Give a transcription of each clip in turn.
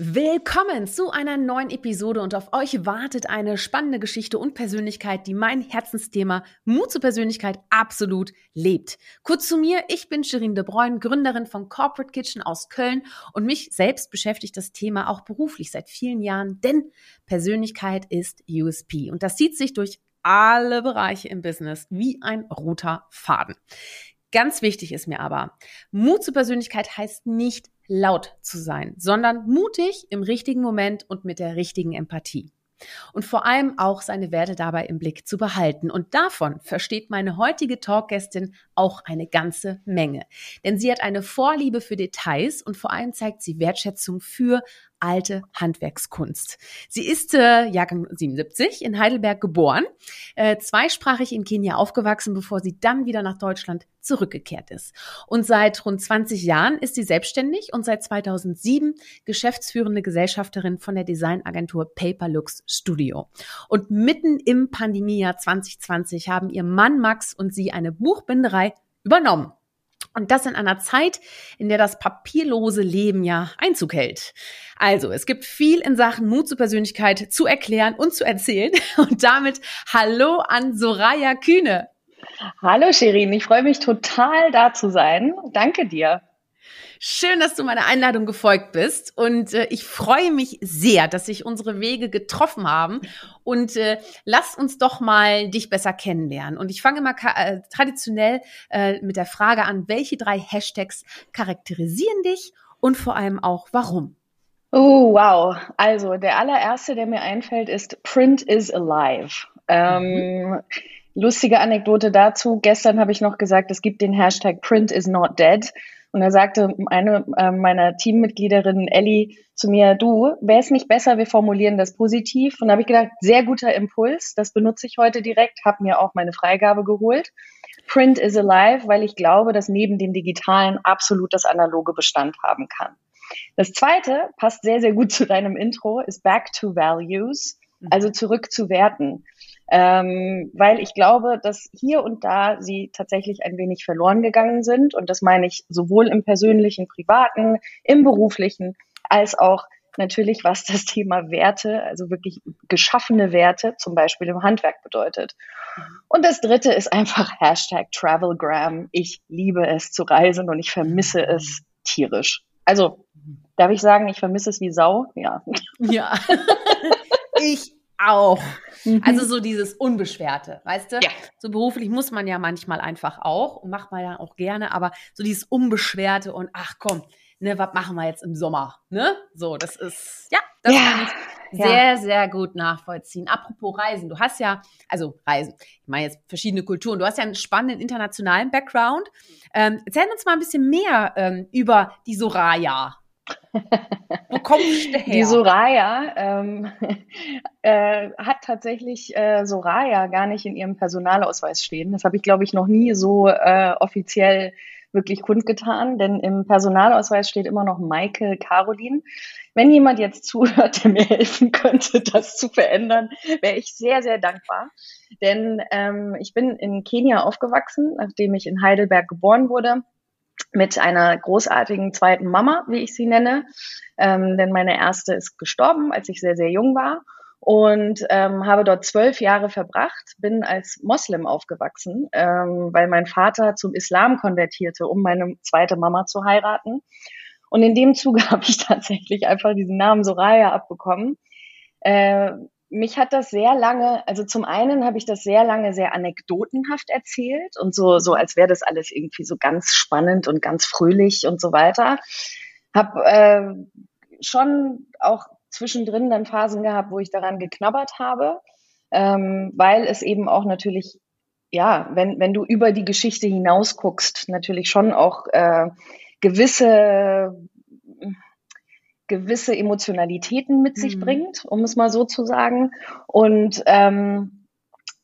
Willkommen zu einer neuen Episode und auf euch wartet eine spannende Geschichte und Persönlichkeit, die mein Herzensthema Mut zur Persönlichkeit absolut lebt. Kurz zu mir, ich bin Shirin de Bruyne, Gründerin von Corporate Kitchen aus Köln und mich selbst beschäftigt das Thema auch beruflich seit vielen Jahren, denn Persönlichkeit ist USP und das zieht sich durch alle Bereiche im Business wie ein roter Faden. Ganz wichtig ist mir aber, Mut zur Persönlichkeit heißt nicht laut zu sein, sondern mutig im richtigen Moment und mit der richtigen Empathie. Und vor allem auch seine Werte dabei im Blick zu behalten. Und davon versteht meine heutige Talkgästin auch eine ganze Menge. Denn sie hat eine Vorliebe für Details und vor allem zeigt sie Wertschätzung für alte Handwerkskunst. Sie ist äh, Jahrgang 77 in Heidelberg geboren, äh, zweisprachig in Kenia aufgewachsen, bevor sie dann wieder nach Deutschland zurückgekehrt ist. Und seit rund 20 Jahren ist sie selbstständig und seit 2007 geschäftsführende Gesellschafterin von der Designagentur Paperlux Studio. Und mitten im Pandemiejahr 2020 haben ihr Mann Max und sie eine Buchbinderei übernommen. Und das in einer Zeit, in der das papierlose Leben ja Einzug hält. Also, es gibt viel in Sachen Mut zur Persönlichkeit zu erklären und zu erzählen. Und damit Hallo an Soraya Kühne. Hallo Shirin, ich freue mich total da zu sein. Danke dir. Schön, dass du meiner Einladung gefolgt bist. Und äh, ich freue mich sehr, dass sich unsere Wege getroffen haben. Und äh, lass uns doch mal dich besser kennenlernen. Und ich fange mal äh, traditionell äh, mit der Frage an, welche drei Hashtags charakterisieren dich und vor allem auch warum? Oh, wow. Also der allererste, der mir einfällt, ist Print is alive. Ähm, mhm. Lustige Anekdote dazu. Gestern habe ich noch gesagt, es gibt den Hashtag Print is not dead. Und da sagte eine äh, meiner Teammitgliederinnen, Ellie, zu mir, du, wäre es nicht besser, wir formulieren das positiv? Und da habe ich gedacht, sehr guter Impuls, das benutze ich heute direkt, habe mir auch meine Freigabe geholt. Print is alive, weil ich glaube, dass neben dem Digitalen absolut das Analoge Bestand haben kann. Das zweite passt sehr, sehr gut zu deinem Intro, ist Back to Values, also zurück zu Werten ähm, weil ich glaube, dass hier und da sie tatsächlich ein wenig verloren gegangen sind. Und das meine ich sowohl im persönlichen, privaten, im beruflichen, als auch natürlich, was das Thema Werte, also wirklich geschaffene Werte, zum Beispiel im Handwerk bedeutet. Und das dritte ist einfach Hashtag Travelgram. Ich liebe es zu reisen und ich vermisse es tierisch. Also, darf ich sagen, ich vermisse es wie Sau? Ja. Ja. ich auch. Mhm. Also so dieses Unbeschwerte, weißt du? Ja. So beruflich muss man ja manchmal einfach auch und macht man ja auch gerne, aber so dieses Unbeschwerte und ach komm, ne, was machen wir jetzt im Sommer? Ne? So, das ist, ja, das ja. kann ich sehr, ja. sehr gut nachvollziehen. Apropos Reisen, du hast ja, also Reisen, ich meine jetzt verschiedene Kulturen, du hast ja einen spannenden internationalen Background. Ähm, erzähl uns mal ein bisschen mehr ähm, über die Soraya. Wo kommst du her? Die Soraya ähm, äh, hat tatsächlich äh, Soraya gar nicht in ihrem Personalausweis stehen. Das habe ich, glaube ich, noch nie so äh, offiziell wirklich kundgetan, denn im Personalausweis steht immer noch Maike Caroline. Wenn jemand jetzt zuhört, der mir helfen könnte, das zu verändern, wäre ich sehr, sehr dankbar. Denn ähm, ich bin in Kenia aufgewachsen, nachdem ich in Heidelberg geboren wurde mit einer großartigen zweiten Mama, wie ich sie nenne. Ähm, denn meine erste ist gestorben, als ich sehr, sehr jung war und ähm, habe dort zwölf Jahre verbracht, bin als Moslem aufgewachsen, ähm, weil mein Vater zum Islam konvertierte, um meine zweite Mama zu heiraten. Und in dem Zuge habe ich tatsächlich einfach diesen Namen Soraya abbekommen. Äh, mich hat das sehr lange, also zum einen habe ich das sehr lange sehr anekdotenhaft erzählt und so, so als wäre das alles irgendwie so ganz spannend und ganz fröhlich und so weiter. Hab äh, schon auch zwischendrin dann Phasen gehabt, wo ich daran geknabbert habe, ähm, weil es eben auch natürlich, ja, wenn, wenn du über die Geschichte hinaus guckst, natürlich schon auch äh, gewisse gewisse Emotionalitäten mit sich mhm. bringt, um es mal so zu sagen. Und ähm,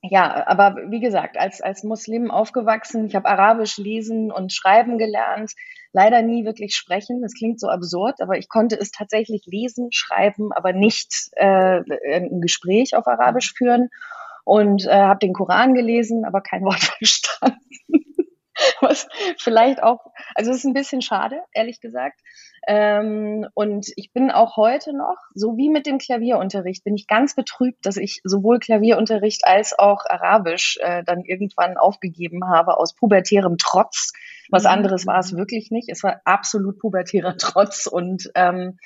ja, aber wie gesagt, als, als Muslim aufgewachsen, ich habe Arabisch lesen und schreiben gelernt, leider nie wirklich sprechen. Das klingt so absurd, aber ich konnte es tatsächlich lesen, schreiben, aber nicht äh, ein Gespräch auf Arabisch führen. und äh, habe den Koran gelesen, aber kein Wort verstanden. Was vielleicht auch, also es ist ein bisschen schade, ehrlich gesagt. Ähm, und ich bin auch heute noch, so wie mit dem Klavierunterricht, bin ich ganz betrübt, dass ich sowohl Klavierunterricht als auch Arabisch äh, dann irgendwann aufgegeben habe aus pubertärem Trotz. Was mhm. anderes war es wirklich nicht. Es war absolut pubertärer Trotz. Und ähm,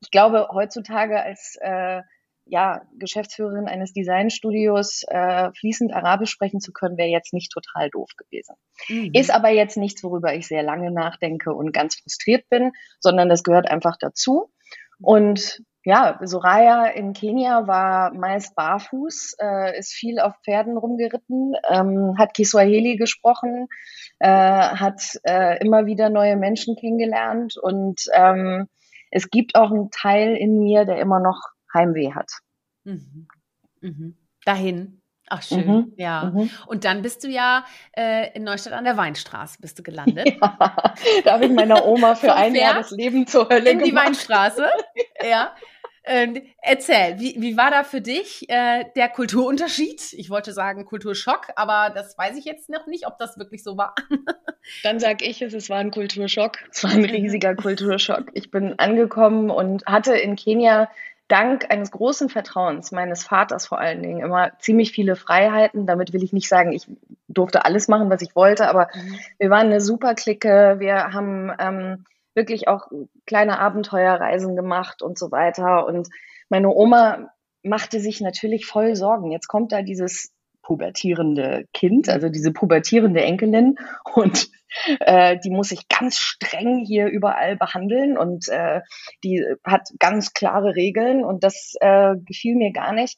ich glaube, heutzutage als äh, ja, Geschäftsführerin eines Designstudios äh, fließend Arabisch sprechen zu können, wäre jetzt nicht total doof gewesen. Mhm. Ist aber jetzt nichts, worüber ich sehr lange nachdenke und ganz frustriert bin, sondern das gehört einfach dazu. Und ja, Soraya in Kenia war meist barfuß, äh, ist viel auf Pferden rumgeritten, ähm, hat Kiswahili gesprochen, äh, hat äh, immer wieder neue Menschen kennengelernt und ähm, es gibt auch einen Teil in mir, der immer noch Heimweh hat. Mhm. Mhm. Dahin. Ach schön, mhm. ja. Mhm. Und dann bist du ja äh, in Neustadt an der Weinstraße bist du gelandet. Ja, da habe ich meiner Oma für ein Jahr das Leben zur Hölle in gemacht. In die Weinstraße, ja. Ähm, erzähl, wie, wie war da für dich äh, der Kulturunterschied? Ich wollte sagen Kulturschock, aber das weiß ich jetzt noch nicht, ob das wirklich so war. Dann sag ich es, es war ein Kulturschock. Es war ein riesiger Kulturschock. Ich bin angekommen und hatte in Kenia dank eines großen Vertrauens meines Vaters vor allen Dingen immer ziemlich viele Freiheiten. Damit will ich nicht sagen, ich durfte alles machen, was ich wollte, aber mhm. wir waren eine super Clique. Wir haben ähm, wirklich auch kleine Abenteuerreisen gemacht und so weiter. Und meine Oma machte sich natürlich voll Sorgen. Jetzt kommt da dieses pubertierende Kind, also diese pubertierende Enkelin. Und äh, die muss ich ganz streng hier überall behandeln. Und äh, die hat ganz klare Regeln. Und das äh, gefiel mir gar nicht.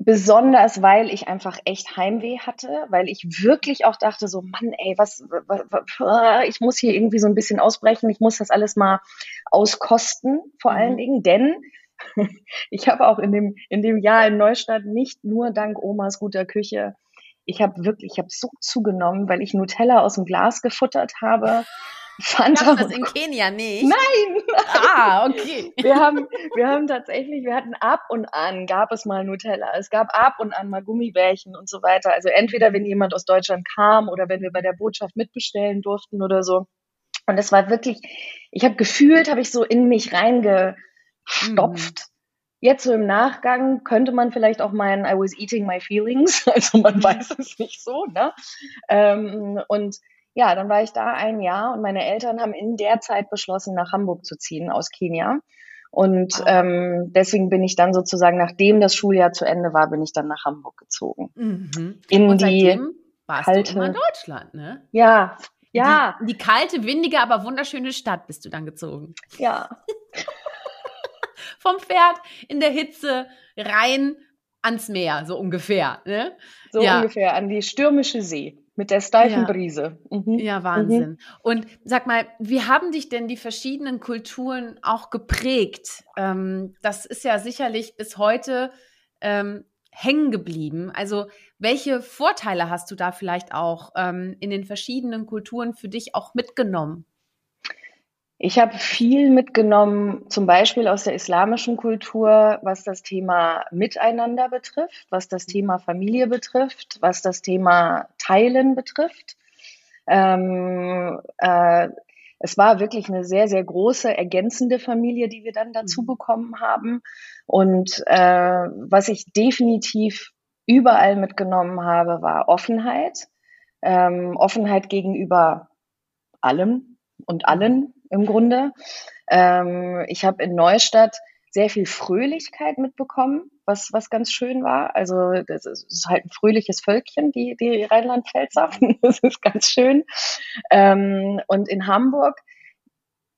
Besonders, weil ich einfach echt Heimweh hatte, weil ich wirklich auch dachte, so, Mann, ey, was, was, was ich muss hier irgendwie so ein bisschen ausbrechen, ich muss das alles mal auskosten, vor allen mhm. Dingen, denn ich habe auch in dem, in dem Jahr in Neustadt nicht nur dank Omas guter Küche, ich habe wirklich, ich habe so zugenommen, weil ich Nutella aus dem Glas gefuttert habe. Fanta. das in Kenia nicht? Nein! Ah, okay. Wir haben, wir haben tatsächlich, wir hatten ab und an, gab es mal Nutella. Es gab ab und an mal Gummibärchen und so weiter. Also entweder, wenn jemand aus Deutschland kam oder wenn wir bei der Botschaft mitbestellen durften oder so. Und es war wirklich, ich habe gefühlt, habe ich so in mich reinge, stopft. Mhm. Jetzt so im Nachgang könnte man vielleicht auch meinen, I was eating my feelings. Also man mhm. weiß es nicht so. Ne? Ähm, und ja, dann war ich da ein Jahr und meine Eltern haben in der Zeit beschlossen, nach Hamburg zu ziehen aus Kenia. Und ah. ähm, deswegen bin ich dann sozusagen, nachdem das Schuljahr zu Ende war, bin ich dann nach Hamburg gezogen. Mhm. In und die warst kalte, du immer in Deutschland, ne? Ja, ja. Die, die kalte, windige, aber wunderschöne Stadt bist du dann gezogen. Ja. vom Pferd in der Hitze rein ans Meer, so ungefähr. Ne? So ja. ungefähr, an die stürmische See. Mit der steifen ja. Brise. Mhm. Ja, Wahnsinn. Mhm. Und sag mal, wie haben dich denn die verschiedenen Kulturen auch geprägt? Ähm, das ist ja sicherlich bis heute ähm, hängen geblieben. Also welche Vorteile hast du da vielleicht auch ähm, in den verschiedenen Kulturen für dich auch mitgenommen? Ich habe viel mitgenommen, zum Beispiel aus der islamischen Kultur, was das Thema Miteinander betrifft, was das Thema Familie betrifft, was das Thema Teilen betrifft. Ähm, äh, es war wirklich eine sehr, sehr große ergänzende Familie, die wir dann dazu mhm. bekommen haben. Und äh, was ich definitiv überall mitgenommen habe, war Offenheit. Ähm, Offenheit gegenüber allem und allen im Grunde. Ähm, ich habe in Neustadt sehr viel Fröhlichkeit mitbekommen, was, was ganz schön war. Also das ist halt ein fröhliches Völkchen, die, die Rheinland-Pfälzer. Das ist ganz schön. Ähm, und in Hamburg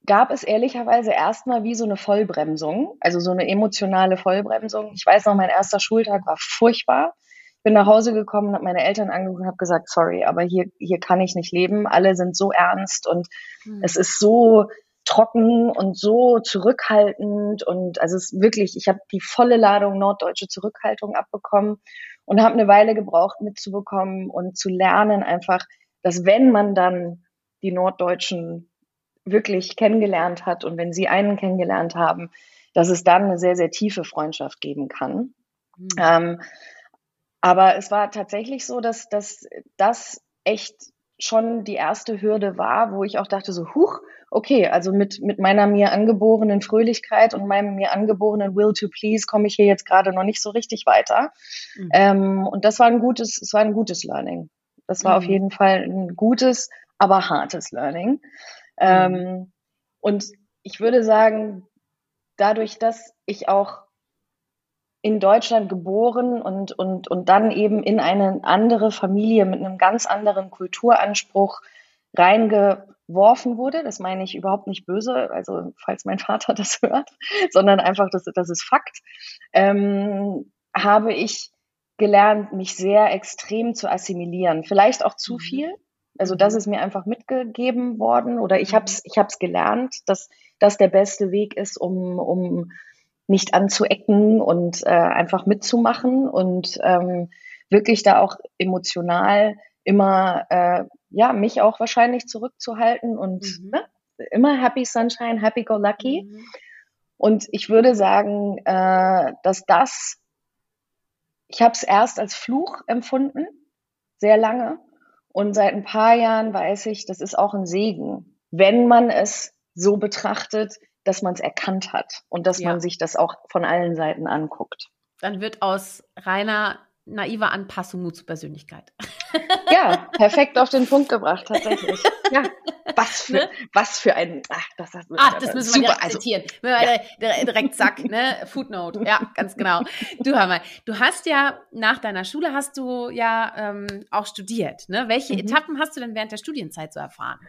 gab es ehrlicherweise erstmal wie so eine Vollbremsung, also so eine emotionale Vollbremsung. Ich weiß noch, mein erster Schultag war furchtbar. Ich bin nach Hause gekommen, habe meine Eltern angeguckt und habe gesagt, sorry, aber hier, hier kann ich nicht leben. Alle sind so ernst und mhm. es ist so trocken und so zurückhaltend und also es ist wirklich, ich habe die volle Ladung norddeutsche Zurückhaltung abbekommen und habe eine Weile gebraucht mitzubekommen und zu lernen einfach, dass wenn man dann die Norddeutschen wirklich kennengelernt hat und wenn sie einen kennengelernt haben, dass es dann eine sehr, sehr tiefe Freundschaft geben kann. Mhm. Ähm, Aber es war tatsächlich so, dass, dass das echt schon die erste Hürde war, wo ich auch dachte so, huch, okay, also mit, mit meiner mir angeborenen Fröhlichkeit und meinem mir angeborenen Will to Please komme ich hier jetzt gerade noch nicht so richtig weiter. Mhm. Ähm, und das war ein gutes, es war ein gutes Learning. Das war mhm. auf jeden Fall ein gutes, aber hartes Learning. Ähm, mhm. und ich würde sagen, dadurch, dass ich auch in Deutschland geboren und, und, und dann eben in eine andere Familie mit einem ganz anderen Kulturanspruch reingeworfen wurde. Das meine ich überhaupt nicht böse, also falls mein Vater das hört, sondern einfach, das, das ist Fakt, ähm, habe ich gelernt, mich sehr extrem zu assimilieren. Vielleicht auch zu mhm. viel. Also das mhm. ist mir einfach mitgegeben worden oder ich habe es ich hab's gelernt, dass das der beste Weg ist, um, um nicht anzuecken und äh, einfach mitzumachen und ähm, wirklich da auch emotional immer, äh, ja, mich auch wahrscheinlich zurückzuhalten und mhm. ne, immer Happy Sunshine, Happy Go Lucky. Mhm. Und ich würde sagen, äh, dass das, ich habe es erst als Fluch empfunden, sehr lange. Und seit ein paar Jahren weiß ich, das ist auch ein Segen, wenn man es so betrachtet, dass man es erkannt hat und dass ja. man sich das auch von allen Seiten anguckt. Dann wird aus reiner naiver Anpassung Mut zur Persönlichkeit. Ja, perfekt auf den Punkt gebracht, tatsächlich. Ja, was für, ne? was für ein, ach, das, das, ach, das müssen wir direkt also, zitieren. Ja. Direkt zack, ne, Footnote, ja, ganz genau. Du hör mal, du hast ja, nach deiner Schule hast du ja ähm, auch studiert, ne? Welche mhm. Etappen hast du denn während der Studienzeit so erfahren?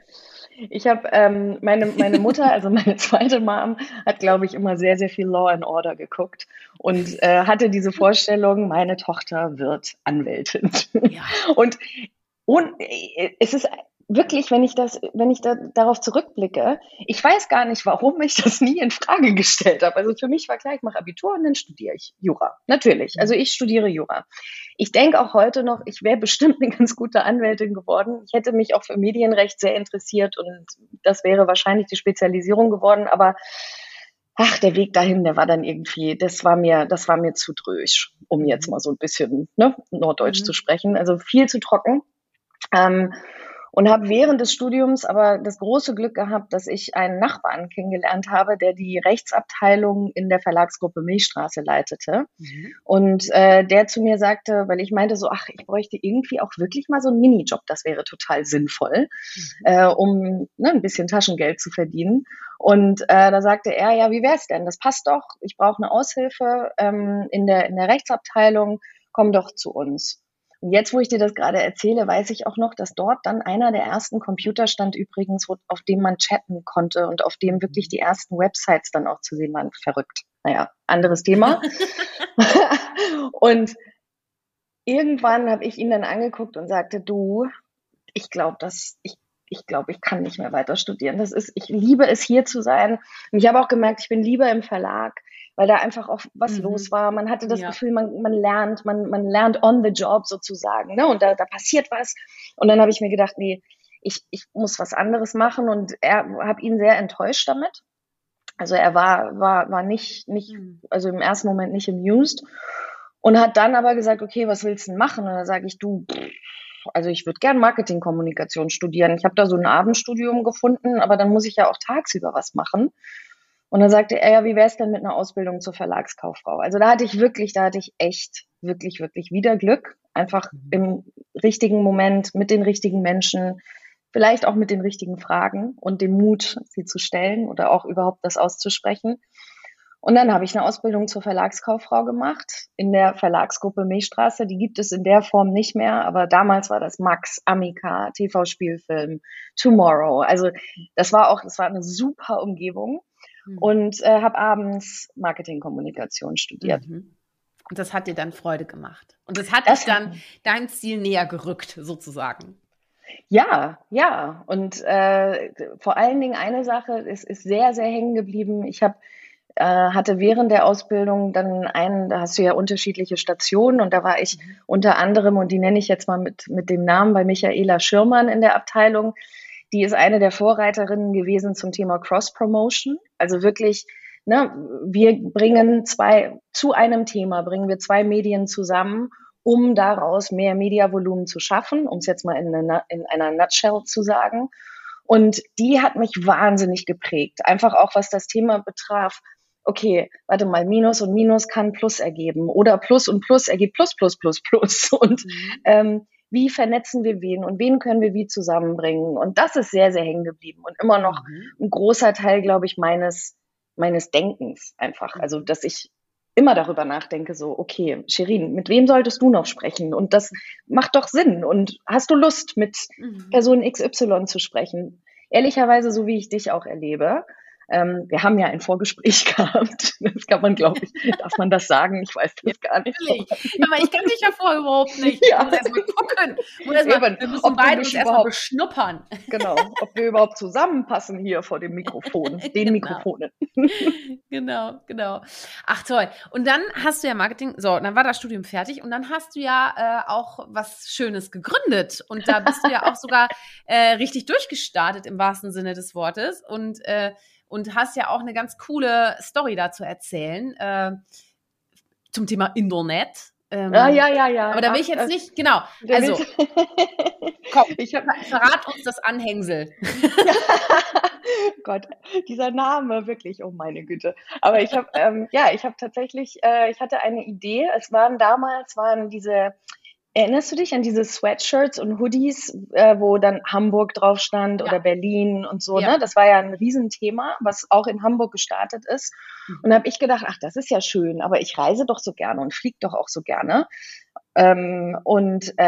Ich habe ähm, meine, meine Mutter, also meine zweite Mom, hat, glaube ich, immer sehr, sehr viel Law and Order geguckt und äh, hatte diese Vorstellung, meine Tochter wird Anwältin. Ja. Und, und äh, es ist wirklich, wenn ich das, wenn ich da, darauf zurückblicke, ich weiß gar nicht, warum ich das nie in Frage gestellt habe. Also für mich war klar, ich mache Abitur und dann studiere ich Jura. Natürlich. Also ich studiere Jura. Ich denke auch heute noch, ich wäre bestimmt eine ganz gute Anwältin geworden. Ich hätte mich auch für Medienrecht sehr interessiert und das wäre wahrscheinlich die Spezialisierung geworden, aber ach, der Weg dahin, der war dann irgendwie, das war mir, das war mir zu drösch, um jetzt mal so ein bisschen ne, Norddeutsch mhm. zu sprechen. Also viel zu trocken. Ähm, und habe während des Studiums aber das große Glück gehabt, dass ich einen Nachbarn kennengelernt habe, der die Rechtsabteilung in der Verlagsgruppe Milchstraße leitete. Mhm. Und äh, der zu mir sagte, weil ich meinte so, ach, ich bräuchte irgendwie auch wirklich mal so einen Minijob, das wäre total sinnvoll, mhm. äh, um ne, ein bisschen Taschengeld zu verdienen. Und äh, da sagte er, ja, wie wär's denn? Das passt doch. Ich brauche eine Aushilfe ähm, in der in der Rechtsabteilung. Komm doch zu uns. Und jetzt, wo ich dir das gerade erzähle, weiß ich auch noch, dass dort dann einer der ersten Computer stand übrigens, auf dem man chatten konnte und auf dem wirklich die ersten Websites dann auch zu sehen waren. Verrückt. Naja, anderes Thema. und irgendwann habe ich ihn dann angeguckt und sagte, du, ich glaube, dass ich ich glaube, ich kann nicht mehr weiter studieren. Das ist, ich liebe es hier zu sein. Und ich habe auch gemerkt, ich bin lieber im Verlag weil da einfach auch was mhm. los war. Man hatte das ja. Gefühl, man, man lernt, man, man lernt on the job sozusagen. Ne? Und da, da passiert was. Und dann habe ich mir gedacht, nee, ich, ich muss was anderes machen und er habe ihn sehr enttäuscht damit. Also er war, war, war nicht, nicht, mhm. also im ersten Moment nicht amused und hat dann aber gesagt, okay, was willst du denn machen? Und da sage ich, du, also ich würde gern Marketingkommunikation studieren. Ich habe da so ein Abendstudium gefunden, aber dann muss ich ja auch tagsüber was machen. Und dann sagte er, ja, wie wäre es denn mit einer Ausbildung zur Verlagskauffrau? Also da hatte ich wirklich, da hatte ich echt, wirklich, wirklich wieder Glück. Einfach mhm. im richtigen Moment mit den richtigen Menschen, vielleicht auch mit den richtigen Fragen und dem Mut, sie zu stellen oder auch überhaupt das auszusprechen. Und dann habe ich eine Ausbildung zur Verlagskauffrau gemacht in der Verlagsgruppe Milchstraße. Die gibt es in der Form nicht mehr, aber damals war das Max, Amica, TV-Spielfilm, Tomorrow. Also das war auch, das war eine super Umgebung mhm. und äh, habe abends Marketingkommunikation studiert. Mhm. Und das hat dir dann Freude gemacht. Und das hat das dich dann dein Ziel näher gerückt, sozusagen. Ja, ja. Und äh, vor allen Dingen eine Sache ist, ist sehr, sehr hängen geblieben. Ich habe äh, hatte während der Ausbildung dann einen, da hast du ja unterschiedliche Stationen und da war ich mhm. unter anderem, und die nenne ich jetzt mal mit, mit dem Namen bei Michaela Schirmann in der Abteilung, die ist eine der Vorreiterinnen gewesen zum Thema Cross-Promotion. Also wirklich, ne, wir bringen zwei, zu einem Thema bringen wir zwei Medien zusammen, um daraus mehr Mediavolumen zu schaffen, um es jetzt mal in, eine, in einer Nutshell zu sagen. Und die hat mich wahnsinnig geprägt. Einfach auch, was das Thema betraf. Okay, warte mal, Minus und Minus kann Plus ergeben oder Plus und Plus ergibt Plus, Plus, Plus, Plus. Und mhm. ähm, wie vernetzen wir wen und wen können wir wie zusammenbringen? Und das ist sehr, sehr hängen geblieben und immer noch mhm. ein großer Teil, glaube ich, meines, meines Denkens einfach. Also, mhm. dass ich immer darüber nachdenke, so, okay, Shirin, mit wem solltest du noch sprechen? Und das macht doch Sinn. Und hast du Lust, mit mhm. Person XY zu sprechen? Ehrlicherweise, so wie ich dich auch erlebe, ähm, wir haben ja ein Vorgespräch gehabt. Das kann man, glaube ich, darf man das sagen? Ich weiß das gar nicht. Aber ich kenne dich ja vorher überhaupt nicht. Ja. Ich muss erst mal gucken. Erst mal, wir müssen beide uns erstmal beschnuppern. Genau, ob wir überhaupt zusammenpassen hier vor dem Mikrofon, den genau. Mikrofonen. Genau, genau. Ach toll. Und dann hast du ja Marketing, so, dann war das Studium fertig und dann hast du ja äh, auch was Schönes gegründet. Und da bist du ja auch sogar äh, richtig durchgestartet im wahrsten Sinne des Wortes. Und äh, und hast ja auch eine ganz coole Story dazu erzählen äh, zum Thema Internet. Ähm, ja, ja, ja, ja. Aber da will ich jetzt nicht, genau. Also, komm, ich hab, verrat uns das Anhängsel. Gott, dieser Name, wirklich, oh meine Güte. Aber ich habe, ähm, ja, ich habe tatsächlich, äh, ich hatte eine Idee. Es waren damals, waren diese Erinnerst du dich an diese Sweatshirts und Hoodies, äh, wo dann Hamburg drauf stand ja. oder Berlin und so? Ja. Ne? Das war ja ein Riesenthema, was auch in Hamburg gestartet ist. Mhm. Und da habe ich gedacht, ach, das ist ja schön, aber ich reise doch so gerne und fliege doch auch so gerne. Ähm, und äh,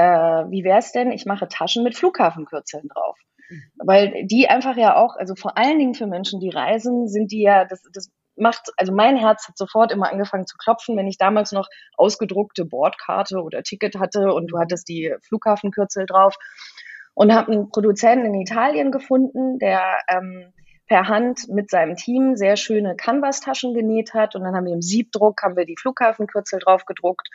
wie wäre es denn, ich mache Taschen mit Flughafenkürzeln drauf. Mhm. Weil die einfach ja auch, also vor allen Dingen für Menschen, die reisen, sind die ja, das, das macht, also mein Herz hat sofort immer angefangen zu klopfen, wenn ich damals noch ausgedruckte Bordkarte oder Ticket hatte und du hattest die Flughafenkürzel drauf und habe einen Produzenten in Italien gefunden, der ähm, per Hand mit seinem Team sehr schöne Canvas-Taschen genäht hat und dann haben wir im Siebdruck haben wir die Flughafenkürzel drauf gedruckt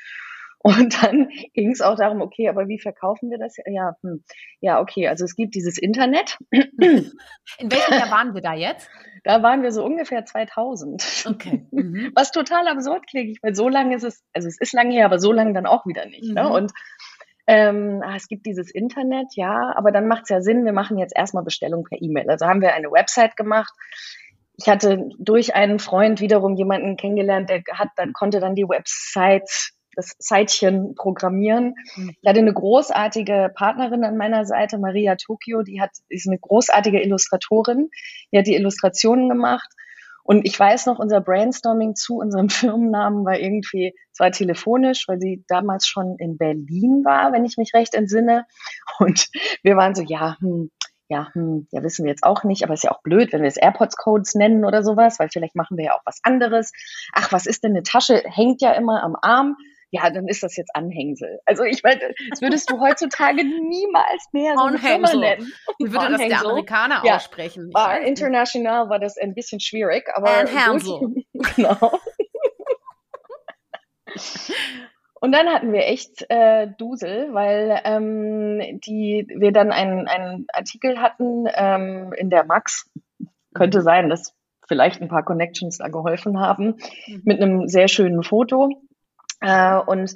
und dann ging es auch darum, okay, aber wie verkaufen wir das? Ja, hm, ja, okay, also es gibt dieses Internet. In welchem Jahr waren wir da jetzt? Da waren wir so ungefähr 2000. Okay. Mhm. Was total absurd klingt, weil so lange ist es, also es ist lange her, aber so lange dann auch wieder nicht. Ne? Mhm. Ne? Und ähm, ah, es gibt dieses Internet, ja, aber dann macht es ja Sinn, wir machen jetzt erstmal Bestellung per E-Mail. Also haben wir eine Website gemacht. Ich hatte durch einen Freund wiederum jemanden kennengelernt, der hat dann, konnte dann die Website das Zeitchen programmieren. Mhm. Ich hatte eine großartige Partnerin an meiner Seite, Maria Tokio, die hat, ist eine großartige Illustratorin. Die hat die Illustrationen gemacht. Und ich weiß noch, unser Brainstorming zu unserem Firmennamen war irgendwie, es war telefonisch, weil sie damals schon in Berlin war, wenn ich mich recht entsinne. Und wir waren so, ja, hm, ja, hm, ja, wissen wir jetzt auch nicht, aber ist ja auch blöd, wenn wir es AirPods-Codes nennen oder sowas, weil vielleicht machen wir ja auch was anderes. Ach, was ist denn eine Tasche? Hängt ja immer am Arm ja, dann ist das jetzt Anhängsel. Also ich meine, das würdest du heutzutage niemals mehr so eine Firma nennen. Wie würde das der Amerikaner ja. aussprechen? War, international war das ein bisschen schwierig, aber Anhängsel. genau. Und dann hatten wir echt äh, Dusel, weil ähm, die, wir dann einen, einen Artikel hatten ähm, in der Max. Könnte sein, dass vielleicht ein paar Connections da geholfen haben, mhm. mit einem sehr schönen Foto. Äh, und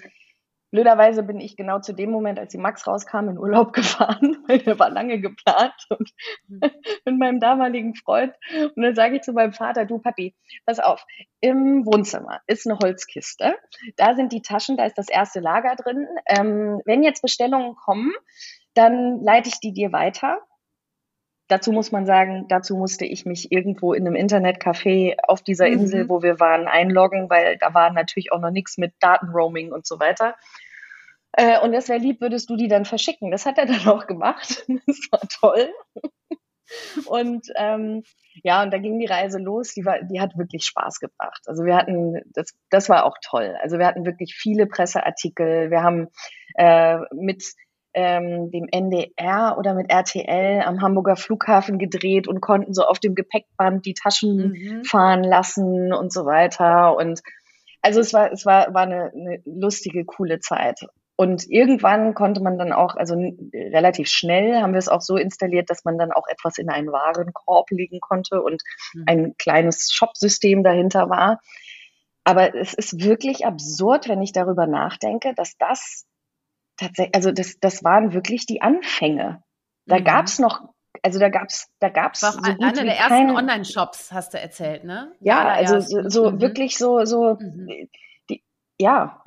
blöderweise bin ich genau zu dem Moment, als die Max rauskam, in Urlaub gefahren, weil der war lange geplant und mit meinem damaligen Freund. Und dann sage ich zu meinem Vater, du Papi, pass auf, im Wohnzimmer ist eine Holzkiste. Da sind die Taschen, da ist das erste Lager drin. Ähm, wenn jetzt Bestellungen kommen, dann leite ich die dir weiter Dazu muss man sagen, dazu musste ich mich irgendwo in einem Internetcafé auf dieser mhm. Insel, wo wir waren, einloggen, weil da war natürlich auch noch nichts mit Datenroaming und so weiter. Äh, und das wäre lieb, würdest du die dann verschicken. Das hat er dann auch gemacht. Das war toll. Und ähm, ja, und da ging die Reise los. Die, war, die hat wirklich Spaß gebracht. Also wir hatten, das, das war auch toll. Also wir hatten wirklich viele Presseartikel. Wir haben äh, mit ähm, dem NDR oder mit RTL am Hamburger Flughafen gedreht und konnten so auf dem Gepäckband die Taschen mhm. fahren lassen und so weiter. Und also es war, es war, war eine, eine lustige, coole Zeit. Und irgendwann konnte man dann auch, also relativ schnell haben wir es auch so installiert, dass man dann auch etwas in einen Warenkorb legen konnte und mhm. ein kleines Shop-System dahinter war. Aber es ist wirklich absurd, wenn ich darüber nachdenke, dass das tatsächlich, also das, das waren wirklich die Anfänge. Da mhm. gab es noch, also da gab es, da gab es. So einer der ersten Online-Shops, hast du erzählt, ne? Ja, also so, so mhm. wirklich so, so, mhm. die, ja.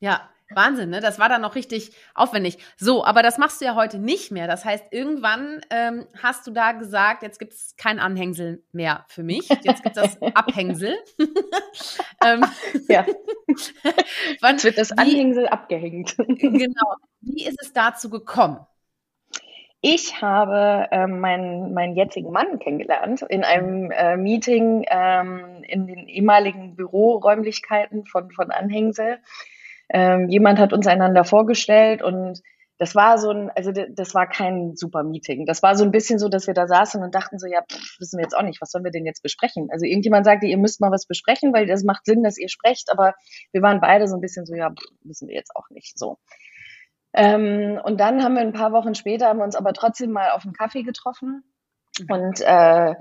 Ja, Wahnsinn, ne? Das war dann noch richtig aufwendig. So, aber das machst du ja heute nicht mehr. Das heißt, irgendwann ähm, hast du da gesagt, jetzt gibt es kein Anhängsel mehr für mich. Jetzt gibt es das Abhängsel. ähm, ja. Wann jetzt wird das Anhängsel wie, abgehängt. genau. Wie ist es dazu gekommen? Ich habe ähm, meinen, meinen jetzigen Mann kennengelernt in einem äh, Meeting ähm, in den ehemaligen Büroräumlichkeiten von, von Anhängsel. Ähm, jemand hat uns einander vorgestellt und das war so ein, also das war kein super Meeting. Das war so ein bisschen so, dass wir da saßen und dachten so, ja, pff, wissen wir jetzt auch nicht, was sollen wir denn jetzt besprechen? Also irgendjemand sagte, ihr müsst mal was besprechen, weil das macht Sinn, dass ihr sprecht, aber wir waren beide so ein bisschen so, ja, pff, wissen wir jetzt auch nicht so. Ähm, und dann haben wir ein paar Wochen später, haben wir uns aber trotzdem mal auf einen Kaffee getroffen und äh,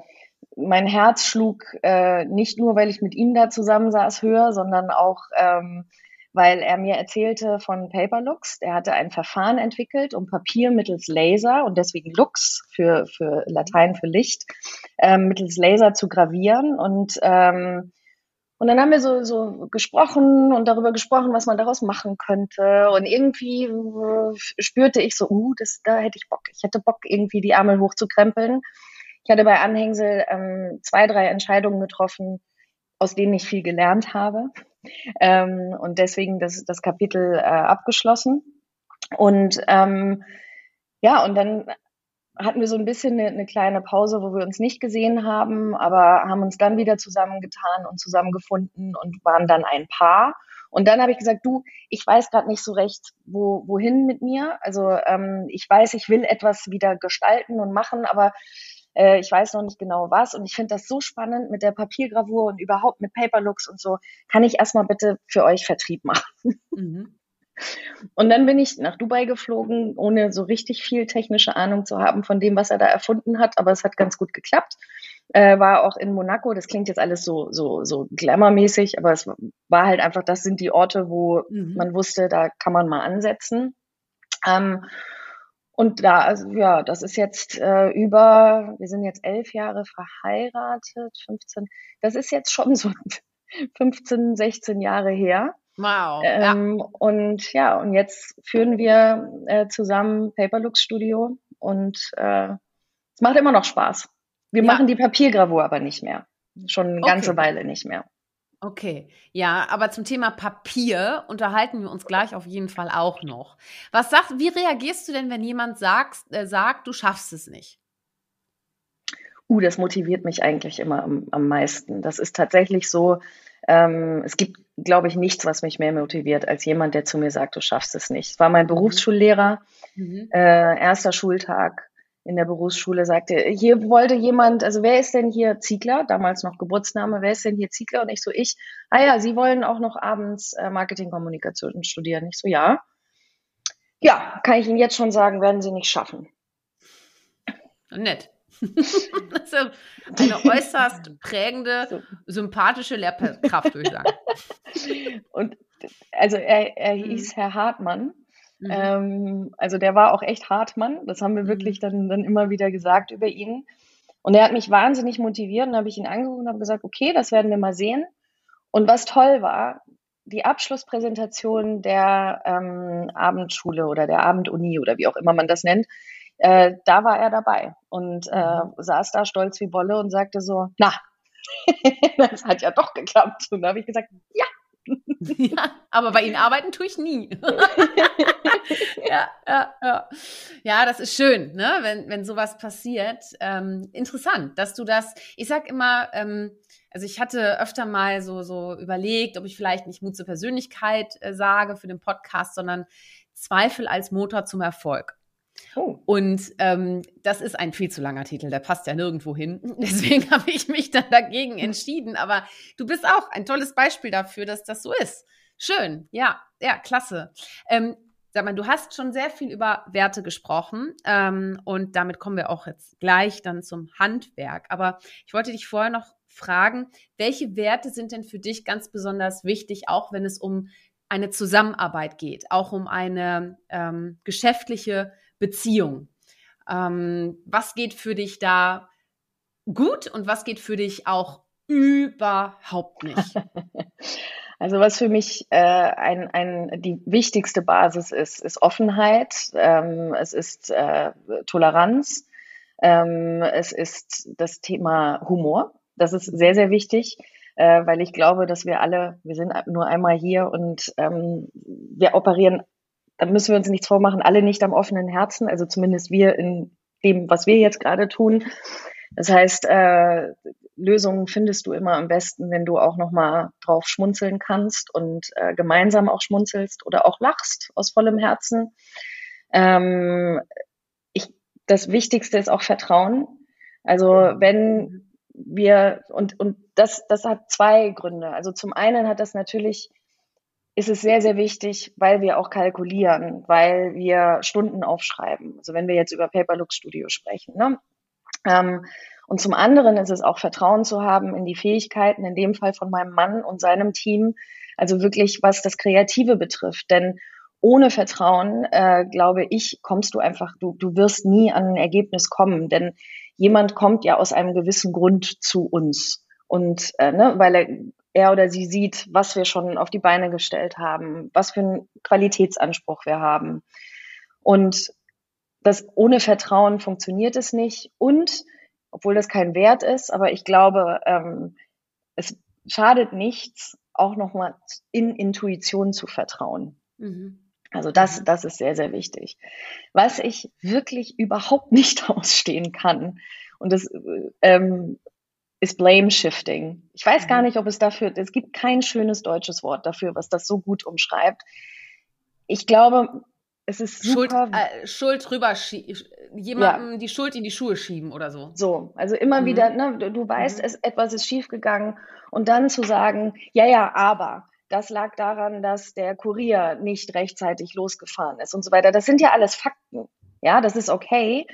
mein Herz schlug äh, nicht nur, weil ich mit ihm da zusammensaß, höher, sondern auch ähm, weil er mir erzählte von Paperlux. Er hatte ein Verfahren entwickelt, um Papier mittels Laser und deswegen Lux für, für Latein für Licht, ähm, mittels Laser zu gravieren. Und, ähm, und dann haben wir so, so gesprochen und darüber gesprochen, was man daraus machen könnte. Und irgendwie äh, spürte ich so, uh, das, da hätte ich Bock. Ich hätte Bock, irgendwie die Ärmel hochzukrempeln. Ich hatte bei Anhängsel ähm, zwei, drei Entscheidungen getroffen, aus denen ich viel gelernt habe. Ähm, und deswegen das, das Kapitel äh, abgeschlossen. Und ähm, ja, und dann hatten wir so ein bisschen eine, eine, kleine Pause, wo wir uns nicht gesehen haben, aber haben uns dann wieder zusammengetan und zusammengefunden und waren dann ein Paar. Und dann habe ich gesagt, du, ich weiß gerade nicht so recht, wo, wohin mit mir. Also ähm, ich weiß, ich will etwas wieder gestalten und machen, aber äh, ich weiß noch nicht genau was. Und ich finde das so spannend mit der Papiergravur und überhaupt mit Paperlooks und so. Kann ich erstmal bitte für euch Vertrieb machen? Mhm. Und dann bin ich nach Dubai geflogen, ohne so richtig viel technische Ahnung zu haben von dem, was er da erfunden hat, aber es hat ganz gut geklappt. Äh, war auch in Monaco, das klingt jetzt alles so, so, so glamourmäßig, aber es war halt einfach, das sind die Orte, wo mhm. man wusste, da kann man mal ansetzen. Ähm, und da, also ja, das ist jetzt äh, über, wir sind jetzt elf Jahre verheiratet, 15, das ist jetzt schon so 15, 16 Jahre her. Wow. Ähm, ja. Und ja, und jetzt führen wir äh, zusammen Paperlooks Studio und äh, es macht immer noch Spaß. Wir ja. machen die Papiergravur aber nicht mehr. Schon eine okay. ganze Weile nicht mehr. Okay, ja, aber zum Thema Papier unterhalten wir uns gleich auf jeden Fall auch noch. Was sagst, wie reagierst du denn, wenn jemand sagt, äh, sagt, du schaffst es nicht? Uh, das motiviert mich eigentlich immer am, am meisten. Das ist tatsächlich so, ähm, es gibt, glaube ich, nichts, was mich mehr motiviert, als jemand, der zu mir sagt, du schaffst es nicht. Es war mein mhm. Berufsschullehrer, mhm. äh, erster Schultag in der Berufsschule sagte, hier wollte jemand, also wer ist denn hier Ziegler? Damals noch Geburtsname, wer ist denn hier Ziegler? Und ich so, ich, ah ja, Sie wollen auch noch abends äh, Marketingkommunikation studieren. Ich so, ja. Ja, kann ich Ihnen jetzt schon sagen, werden Sie nicht schaffen. Nett. also eine äußerst prägende, sympathische Lehrkraft, würde ich sagen. Und also er, er hieß Herr Hartmann Mhm. Ähm, also der war auch echt Hartmann. Das haben wir mhm. wirklich dann, dann immer wieder gesagt über ihn. Und er hat mich wahnsinnig motiviert und habe ich ihn angerufen und habe gesagt, okay, das werden wir mal sehen. Und was toll war, die Abschlusspräsentation der ähm, Abendschule oder der Abenduni oder wie auch immer man das nennt, äh, da war er dabei und äh, mhm. saß da stolz wie Bolle und sagte so, na, das hat ja doch geklappt. Und da habe ich gesagt, ja, ja, aber bei Ihnen arbeiten tue ich nie. ja, ja, ja. Ja, das ist schön, ne? wenn, wenn sowas passiert. Ähm, interessant, dass du das, ich sag immer, ähm, also ich hatte öfter mal so, so überlegt, ob ich vielleicht nicht Mut zur Persönlichkeit äh, sage für den Podcast, sondern Zweifel als Motor zum Erfolg. Oh. Und ähm, das ist ein viel zu langer Titel, der passt ja nirgendwo hin. Deswegen habe ich mich dann dagegen entschieden. Aber du bist auch ein tolles Beispiel dafür, dass das so ist. Schön, ja, ja, klasse. Ähm, sag mal, du hast schon sehr viel über Werte gesprochen ähm, und damit kommen wir auch jetzt gleich dann zum Handwerk. Aber ich wollte dich vorher noch fragen, welche Werte sind denn für dich ganz besonders wichtig, auch wenn es um eine Zusammenarbeit geht, auch um eine ähm, geschäftliche Beziehung. Ähm, was geht für dich da gut und was geht für dich auch überhaupt nicht? Also was für mich äh, ein, ein, die wichtigste Basis ist, ist Offenheit, ähm, es ist äh, Toleranz, ähm, es ist das Thema Humor. Das ist sehr, sehr wichtig, äh, weil ich glaube, dass wir alle, wir sind nur einmal hier und ähm, wir operieren, da müssen wir uns nichts vormachen, alle nicht am offenen Herzen, also zumindest wir in dem, was wir jetzt gerade tun. Das heißt, äh, Lösungen findest du immer am besten, wenn du auch nochmal drauf schmunzeln kannst und äh, gemeinsam auch schmunzelst oder auch lachst aus vollem Herzen. Ähm, ich, das Wichtigste ist auch Vertrauen. Also wenn wir, und, und das, das hat zwei Gründe. Also zum einen hat das natürlich, ist es sehr, sehr wichtig, weil wir auch kalkulieren, weil wir Stunden aufschreiben. Also wenn wir jetzt über Paperlook Studio sprechen. Ne? Ähm, und zum anderen ist es auch Vertrauen zu haben in die Fähigkeiten, in dem Fall von meinem Mann und seinem Team, also wirklich was das Kreative betrifft. Denn ohne Vertrauen, äh, glaube ich, kommst du einfach, du, du wirst nie an ein Ergebnis kommen. Denn jemand kommt ja aus einem gewissen Grund zu uns. Und äh, ne, weil er, er oder sie sieht, was wir schon auf die Beine gestellt haben, was für einen Qualitätsanspruch wir haben. Und das ohne Vertrauen funktioniert es nicht. Und obwohl das kein Wert ist, aber ich glaube, ähm, es schadet nichts, auch nochmal in Intuition zu vertrauen. Mhm. Also das, das ist sehr, sehr wichtig. Was ich wirklich überhaupt nicht ausstehen kann, und das ähm, ist Blame Shifting. Ich weiß gar mhm. nicht, ob es dafür, es gibt kein schönes deutsches Wort dafür, was das so gut umschreibt. Ich glaube, es ist super. Schuld, äh, Schuld rüber jemandem ja. die Schuld in die Schuhe schieben oder so. So, also immer mhm. wieder, ne, du, du weißt, mhm. es, etwas ist schiefgegangen und dann zu sagen, ja, ja, aber das lag daran, dass der Kurier nicht rechtzeitig losgefahren ist und so weiter. Das sind ja alles Fakten. Ja, das ist okay.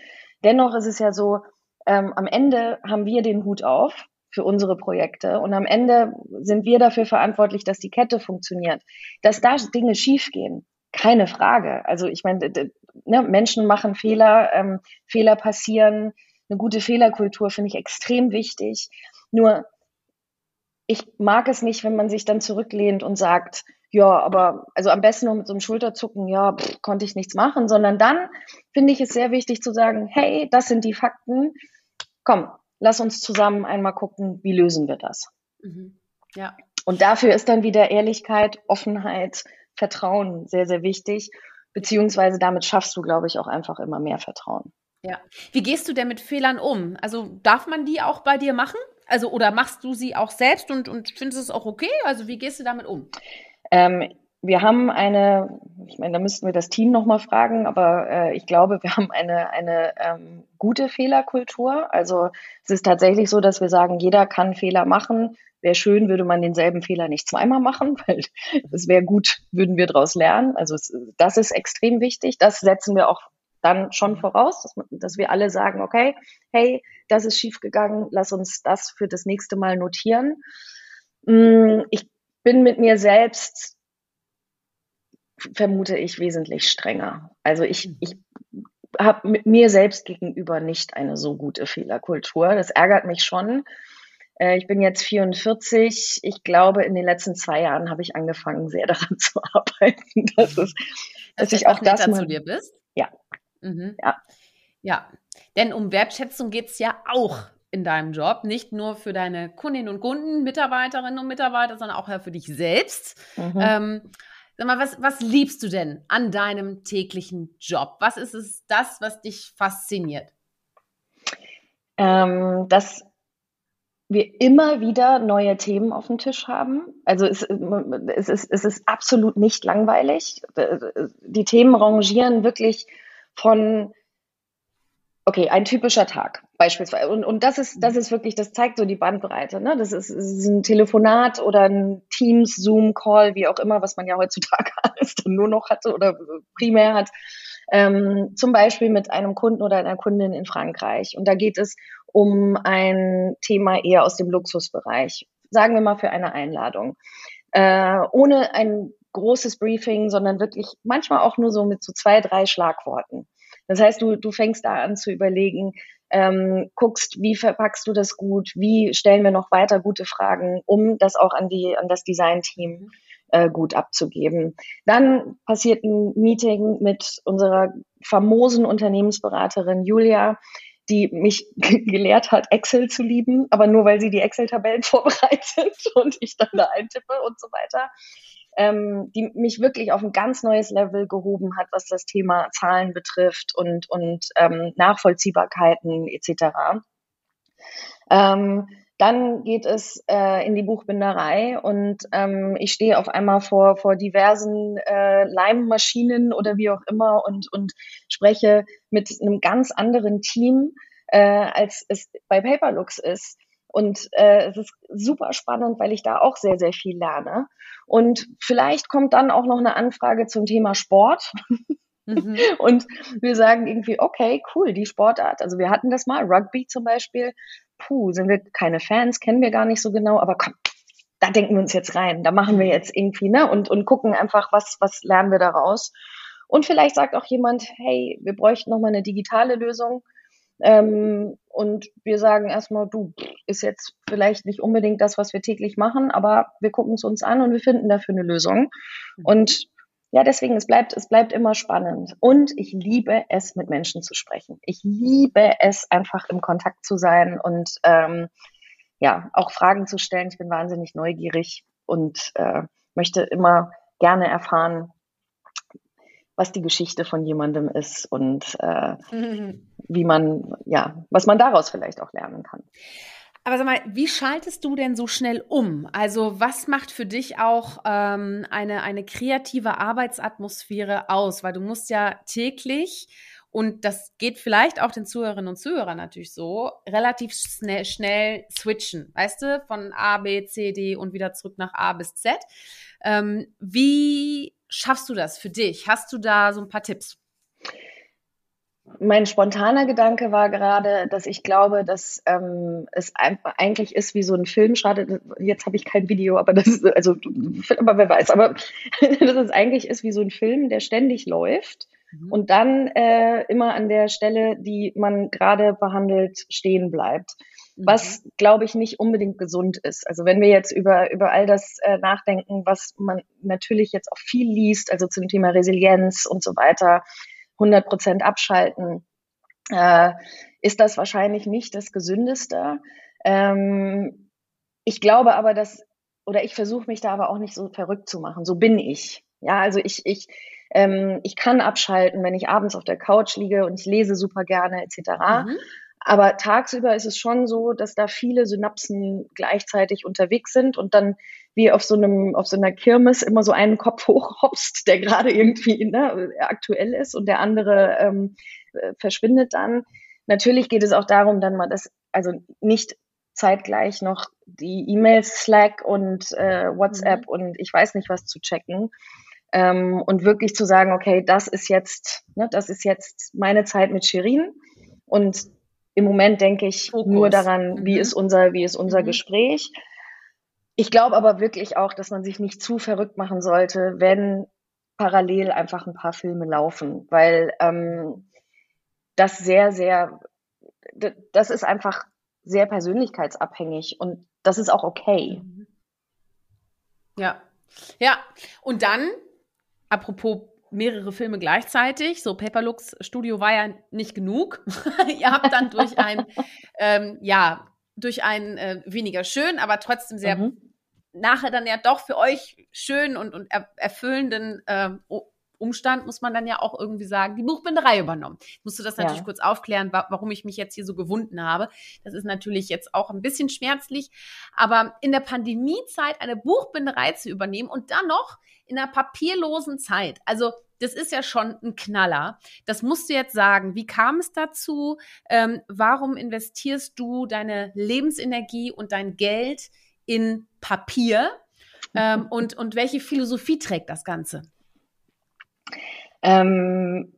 Dennoch ist es ja so, ähm, am Ende haben wir den Hut auf für unsere Projekte und am Ende sind wir dafür verantwortlich, dass die Kette funktioniert. Dass da Dinge schiefgehen, keine Frage. Also ich meine, ne, Menschen machen Fehler, ähm, Fehler passieren. Eine gute Fehlerkultur finde ich extrem wichtig. Nur ich mag es nicht, wenn man sich dann zurücklehnt und sagt, ja, aber also am besten nur mit so einem Schulterzucken, ja, pff, konnte ich nichts machen, sondern dann finde ich es sehr wichtig zu sagen, hey, das sind die Fakten. Komm, lass uns zusammen einmal gucken, wie lösen wir das. Mhm. Ja. Und dafür ist dann wieder Ehrlichkeit, Offenheit, Vertrauen sehr, sehr wichtig. Beziehungsweise damit schaffst du, glaube ich, auch einfach immer mehr Vertrauen. Ja. Wie gehst du denn mit Fehlern um? Also darf man die auch bei dir machen? Also oder machst du sie auch selbst und, und findest es auch okay? Also wie gehst du damit um? Ähm, wir haben eine, ich meine, da müssten wir das Team nochmal fragen, aber äh, ich glaube, wir haben eine, eine ähm, gute Fehlerkultur. Also es ist tatsächlich so, dass wir sagen, jeder kann Fehler machen. Wäre schön, würde man denselben Fehler nicht zweimal machen, weil es wäre gut, würden wir daraus lernen. Also es, das ist extrem wichtig. Das setzen wir auch dann schon voraus, dass, dass wir alle sagen, okay, hey, das ist schiefgegangen, lass uns das für das nächste Mal notieren. Mm, ich bin mit mir selbst, vermute ich, wesentlich strenger. Also ich, ich habe mit mir selbst gegenüber nicht eine so gute Fehlerkultur. Das ärgert mich schon. Äh, ich bin jetzt 44. Ich glaube, in den letzten zwei Jahren habe ich angefangen, sehr daran zu arbeiten, dass, es, dass, dass ich auch das mal, zu dir bist. Ja. Mhm. Ja. Ja. Denn um Wertschätzung geht es ja auch in deinem Job, nicht nur für deine Kundinnen und Kunden, Mitarbeiterinnen und Mitarbeiter, sondern auch für dich selbst. Mhm. Ähm, sag mal, was, was liebst du denn an deinem täglichen Job? Was ist es das, was dich fasziniert? Ähm, dass wir immer wieder neue Themen auf dem Tisch haben. Also es, es, ist, es ist absolut nicht langweilig. Die Themen rangieren wirklich von, okay, ein typischer Tag beispielsweise. Und, und das ist, das ist wirklich, das zeigt so die Bandbreite. Ne? Das, ist, ist ein Telefonat oder ein Teams, Zoom-Call, wie auch immer, was man ja heutzutage alles dann nur noch hatte oder primär hat. Ähm, zum Beispiel mit einem Kunden oder einer Kundin in Frankreich. Und da geht es um ein Thema eher aus dem Luxusbereich. Sagen wir mal für eine Einladung. Äh, ohne ein großes Briefing, sondern wirklich manchmal auch nur so mit so zwei, drei Schlagworten. Das heißt, du, du fängst da an zu überlegen, ähm, guckst, wie verpackst du das gut, wie stellen wir noch weiter gute Fragen, um das auch an die an das Design-Team äh, gut abzugeben. Dann passiert ein Meeting mit unserer famosen Unternehmensberaterin Julia, die mich gelehrt hat, Excel zu lieben, aber nur weil sie die Excel-Tabellen vorbereitet und ich dann da eintippe und so weiter. Ähm, die mich wirklich auf ein ganz neues Level gehoben hat, was das Thema Zahlen betrifft und, und ähm, Nachvollziehbarkeiten etc. Ähm, dann geht es äh, in die Buchbinderei und ähm, ich stehe auf einmal vor, vor diversen äh, Leimmaschinen oder wie auch immer und, und spreche mit einem ganz anderen Team, äh, als es bei Paperlooks ist. Und äh, es ist super spannend, weil ich da auch sehr, sehr viel lerne. Und vielleicht kommt dann auch noch eine Anfrage zum Thema Sport. Mhm. Und wir sagen irgendwie, okay, cool, die Sportart. Also wir hatten das mal, Rugby zum Beispiel puh, sind wir keine Fans, kennen wir gar nicht so genau, aber komm, da denken wir uns jetzt rein, da machen wir jetzt irgendwie, ne, und, und gucken einfach, was, was lernen wir daraus. Und vielleicht sagt auch jemand, hey, wir bräuchten nochmal eine digitale Lösung. Ähm, und wir sagen erstmal, du, ist jetzt vielleicht nicht unbedingt das, was wir täglich machen, aber wir gucken es uns an und wir finden dafür eine Lösung. Mhm. Und ja, deswegen, es bleibt, es bleibt immer spannend. Und ich liebe es, mit Menschen zu sprechen. Ich liebe es, einfach im Kontakt zu sein und ähm, ja, auch Fragen zu stellen. Ich bin wahnsinnig neugierig und äh, möchte immer gerne erfahren, was die Geschichte von jemandem ist und äh, mhm. wie man, ja, was man daraus vielleicht auch lernen kann. Aber sag mal, wie schaltest du denn so schnell um? Also was macht für dich auch ähm, eine, eine kreative Arbeitsatmosphäre aus? Weil du musst ja täglich, und das geht vielleicht auch den Zuhörerinnen und Zuhörern natürlich so, relativ schnell, schnell switchen, weißt du, von A, B, C, D und wieder zurück nach A bis Z. Ähm, wie schaffst du das für dich? Hast du da so ein paar Tipps? Mein spontaner Gedanke war gerade, dass ich glaube, dass ähm, es eigentlich ist wie so ein Film. Schade, jetzt habe ich kein Video, aber das ist, also, aber wer weiß, aber dass es eigentlich ist wie so ein Film, der ständig läuft mhm. und dann äh, immer an der Stelle, die man gerade behandelt, stehen bleibt. Mhm. Was, glaube ich, nicht unbedingt gesund ist. Also wenn wir jetzt über, über all das äh, nachdenken, was man natürlich jetzt auch viel liest, also zum Thema Resilienz und so weiter, 100 Prozent abschalten, äh, ist das wahrscheinlich nicht das Gesündeste. Ähm, ich glaube aber, dass, oder ich versuche mich da aber auch nicht so verrückt zu machen. So bin ich. Ja, also ich, ich, ähm, ich kann abschalten, wenn ich abends auf der Couch liege und ich lese super gerne etc. Mhm. Aber tagsüber ist es schon so, dass da viele Synapsen gleichzeitig unterwegs sind und dann wie auf so einem, auf so einer Kirmes immer so einen Kopf hochhopst, der gerade irgendwie ne, aktuell ist und der andere ähm, äh, verschwindet dann. Natürlich geht es auch darum, dann mal das, also nicht zeitgleich noch die E-Mails, Slack und äh, WhatsApp mhm. und ich weiß nicht was zu checken. Ähm, und wirklich zu sagen, okay, das ist jetzt, ne, das ist jetzt meine Zeit mit Shirin und im Moment denke ich Fokus. nur daran, mhm. wie ist unser, wie ist unser mhm. Gespräch. Ich glaube aber wirklich auch, dass man sich nicht zu verrückt machen sollte, wenn parallel einfach ein paar Filme laufen, weil ähm, das sehr, sehr, das ist einfach sehr persönlichkeitsabhängig und das ist auch okay. Mhm. Ja, ja. Und dann, apropos mehrere Filme gleichzeitig. So Paperlooks Studio war ja nicht genug. Ihr habt dann durch ein, ähm, ja, durch einen äh, weniger schön, aber trotzdem sehr mhm. nachher dann ja doch für euch schön und, und er, erfüllenden äh, Umstand, muss man dann ja auch irgendwie sagen, die Buchbinderei übernommen. Ich musste das natürlich ja. kurz aufklären, wa warum ich mich jetzt hier so gewunden habe. Das ist natürlich jetzt auch ein bisschen schmerzlich, aber in der Pandemiezeit eine Buchbinderei zu übernehmen und dann noch in einer papierlosen Zeit. Also das ist ja schon ein Knaller. Das musst du jetzt sagen. Wie kam es dazu? Ähm, warum investierst du deine Lebensenergie und dein Geld in Papier? Ähm, und, und welche Philosophie trägt das Ganze? Ähm,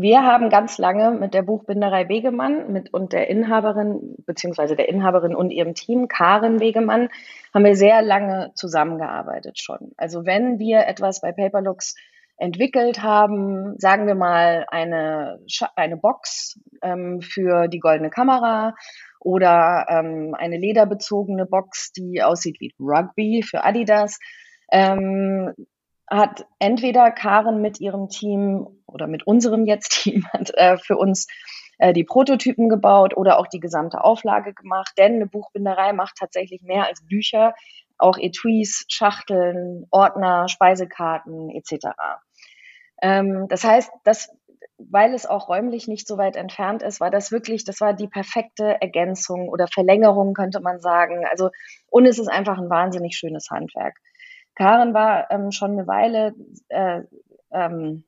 wir haben ganz lange mit der Buchbinderei Begemann mit, und der Inhaberin, beziehungsweise der Inhaberin und ihrem Team, Karen Begemann, haben wir sehr lange zusammengearbeitet schon. Also wenn wir etwas bei Paperlooks entwickelt haben, sagen wir mal eine, eine Box ähm, für die goldene Kamera oder ähm, eine lederbezogene Box, die aussieht wie Rugby für Adidas, ähm, hat entweder Karen mit ihrem Team oder mit unserem jetzt Team hat, äh, für uns äh, die Prototypen gebaut oder auch die gesamte Auflage gemacht. Denn eine Buchbinderei macht tatsächlich mehr als Bücher, auch Etuis, Schachteln, Ordner, Speisekarten etc. Ähm, das heißt, das, weil es auch räumlich nicht so weit entfernt ist, war das wirklich, das war die perfekte Ergänzung oder Verlängerung, könnte man sagen. Also, und es ist einfach ein wahnsinnig schönes Handwerk. Karen war ähm, schon eine Weile, äh, ähm,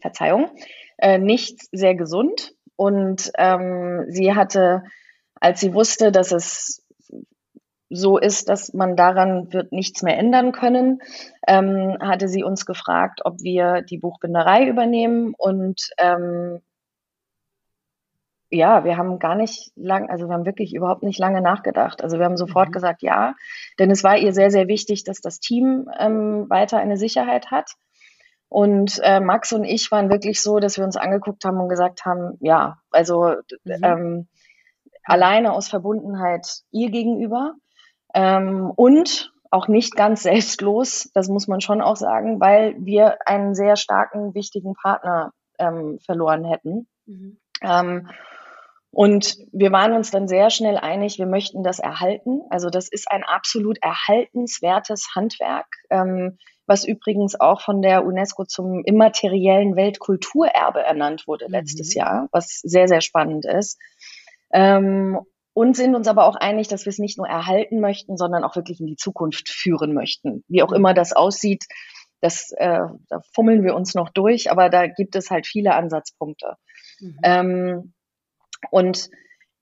Verzeihung, äh, nicht sehr gesund und ähm, sie hatte, als sie wusste, dass es so ist, dass man daran wird nichts mehr ändern können, ähm, hatte sie uns gefragt, ob wir die Buchbinderei übernehmen und ähm, ja, wir haben gar nicht lang, also wir haben wirklich überhaupt nicht lange nachgedacht. Also wir haben sofort mhm. gesagt ja, denn es war ihr sehr, sehr wichtig, dass das Team ähm, weiter eine Sicherheit hat. Und äh, Max und ich waren wirklich so, dass wir uns angeguckt haben und gesagt haben, ja, also mhm. ähm, alleine aus Verbundenheit ihr gegenüber ähm, und auch nicht ganz selbstlos, das muss man schon auch sagen, weil wir einen sehr starken, wichtigen Partner ähm, verloren hätten. Mhm. Ähm, und wir waren uns dann sehr schnell einig, wir möchten das erhalten. Also das ist ein absolut erhaltenswertes Handwerk, ähm, was übrigens auch von der UNESCO zum immateriellen Weltkulturerbe ernannt wurde mhm. letztes Jahr, was sehr, sehr spannend ist. Ähm, und sind uns aber auch einig, dass wir es nicht nur erhalten möchten, sondern auch wirklich in die Zukunft führen möchten. Wie auch mhm. immer das aussieht, das, äh, da fummeln wir uns noch durch, aber da gibt es halt viele Ansatzpunkte. Mhm. Ähm, und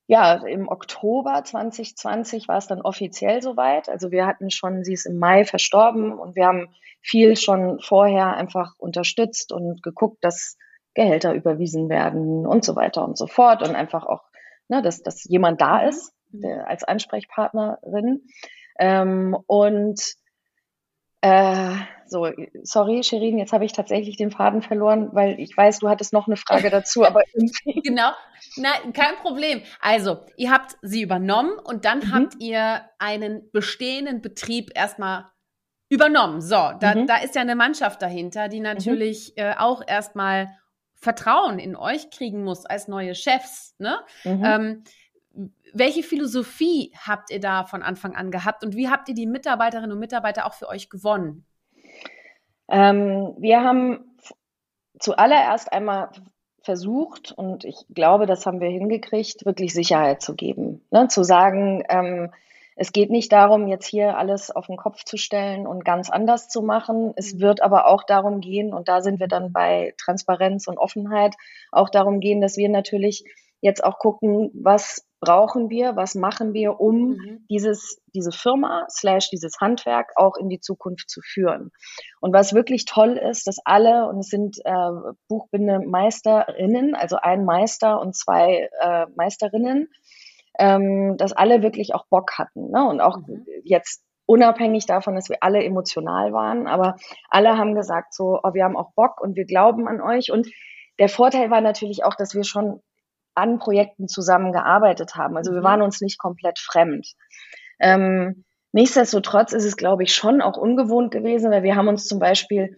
ja, im Oktober 2020 war es dann offiziell soweit. Also wir hatten schon, sie ist im Mai verstorben und wir haben viel schon vorher einfach unterstützt und geguckt, dass Gehälter überwiesen werden und so weiter und so fort und einfach auch, ne, dass, dass jemand da mhm. ist der, als Ansprechpartnerin. Ähm, und äh, so, sorry, Shirin, jetzt habe ich tatsächlich den Faden verloren, weil ich weiß, du hattest noch eine Frage dazu, aber irgendwie. Genau, nein, kein Problem. Also, ihr habt sie übernommen und dann mhm. habt ihr einen bestehenden Betrieb erstmal übernommen. So, da, mhm. da ist ja eine Mannschaft dahinter, die mhm. natürlich mhm. äh, auch erstmal Vertrauen in euch kriegen muss als neue Chefs. Ne? Mhm. Ähm, welche Philosophie habt ihr da von Anfang an gehabt und wie habt ihr die Mitarbeiterinnen und Mitarbeiter auch für euch gewonnen? Ähm, wir haben zuallererst einmal versucht, und ich glaube, das haben wir hingekriegt, wirklich Sicherheit zu geben. Ne? Zu sagen, ähm, es geht nicht darum, jetzt hier alles auf den Kopf zu stellen und ganz anders zu machen. Es mhm. wird aber auch darum gehen, und da sind wir dann bei Transparenz und Offenheit, auch darum gehen, dass wir natürlich jetzt auch gucken, was brauchen wir, was machen wir, um mhm. dieses, diese Firma slash dieses Handwerk auch in die Zukunft zu führen. Und was wirklich toll ist, dass alle, und es sind äh, Buchbindemeisterinnen, also ein Meister und zwei äh, Meisterinnen, ähm, dass alle wirklich auch Bock hatten. Ne? Und auch mhm. jetzt unabhängig davon, dass wir alle emotional waren, aber alle haben gesagt so, oh, wir haben auch Bock und wir glauben an euch. Und der Vorteil war natürlich auch, dass wir schon an Projekten zusammengearbeitet haben. Also wir mhm. waren uns nicht komplett fremd. Ähm, nichtsdestotrotz ist es, glaube ich, schon auch ungewohnt gewesen, weil wir haben uns zum Beispiel,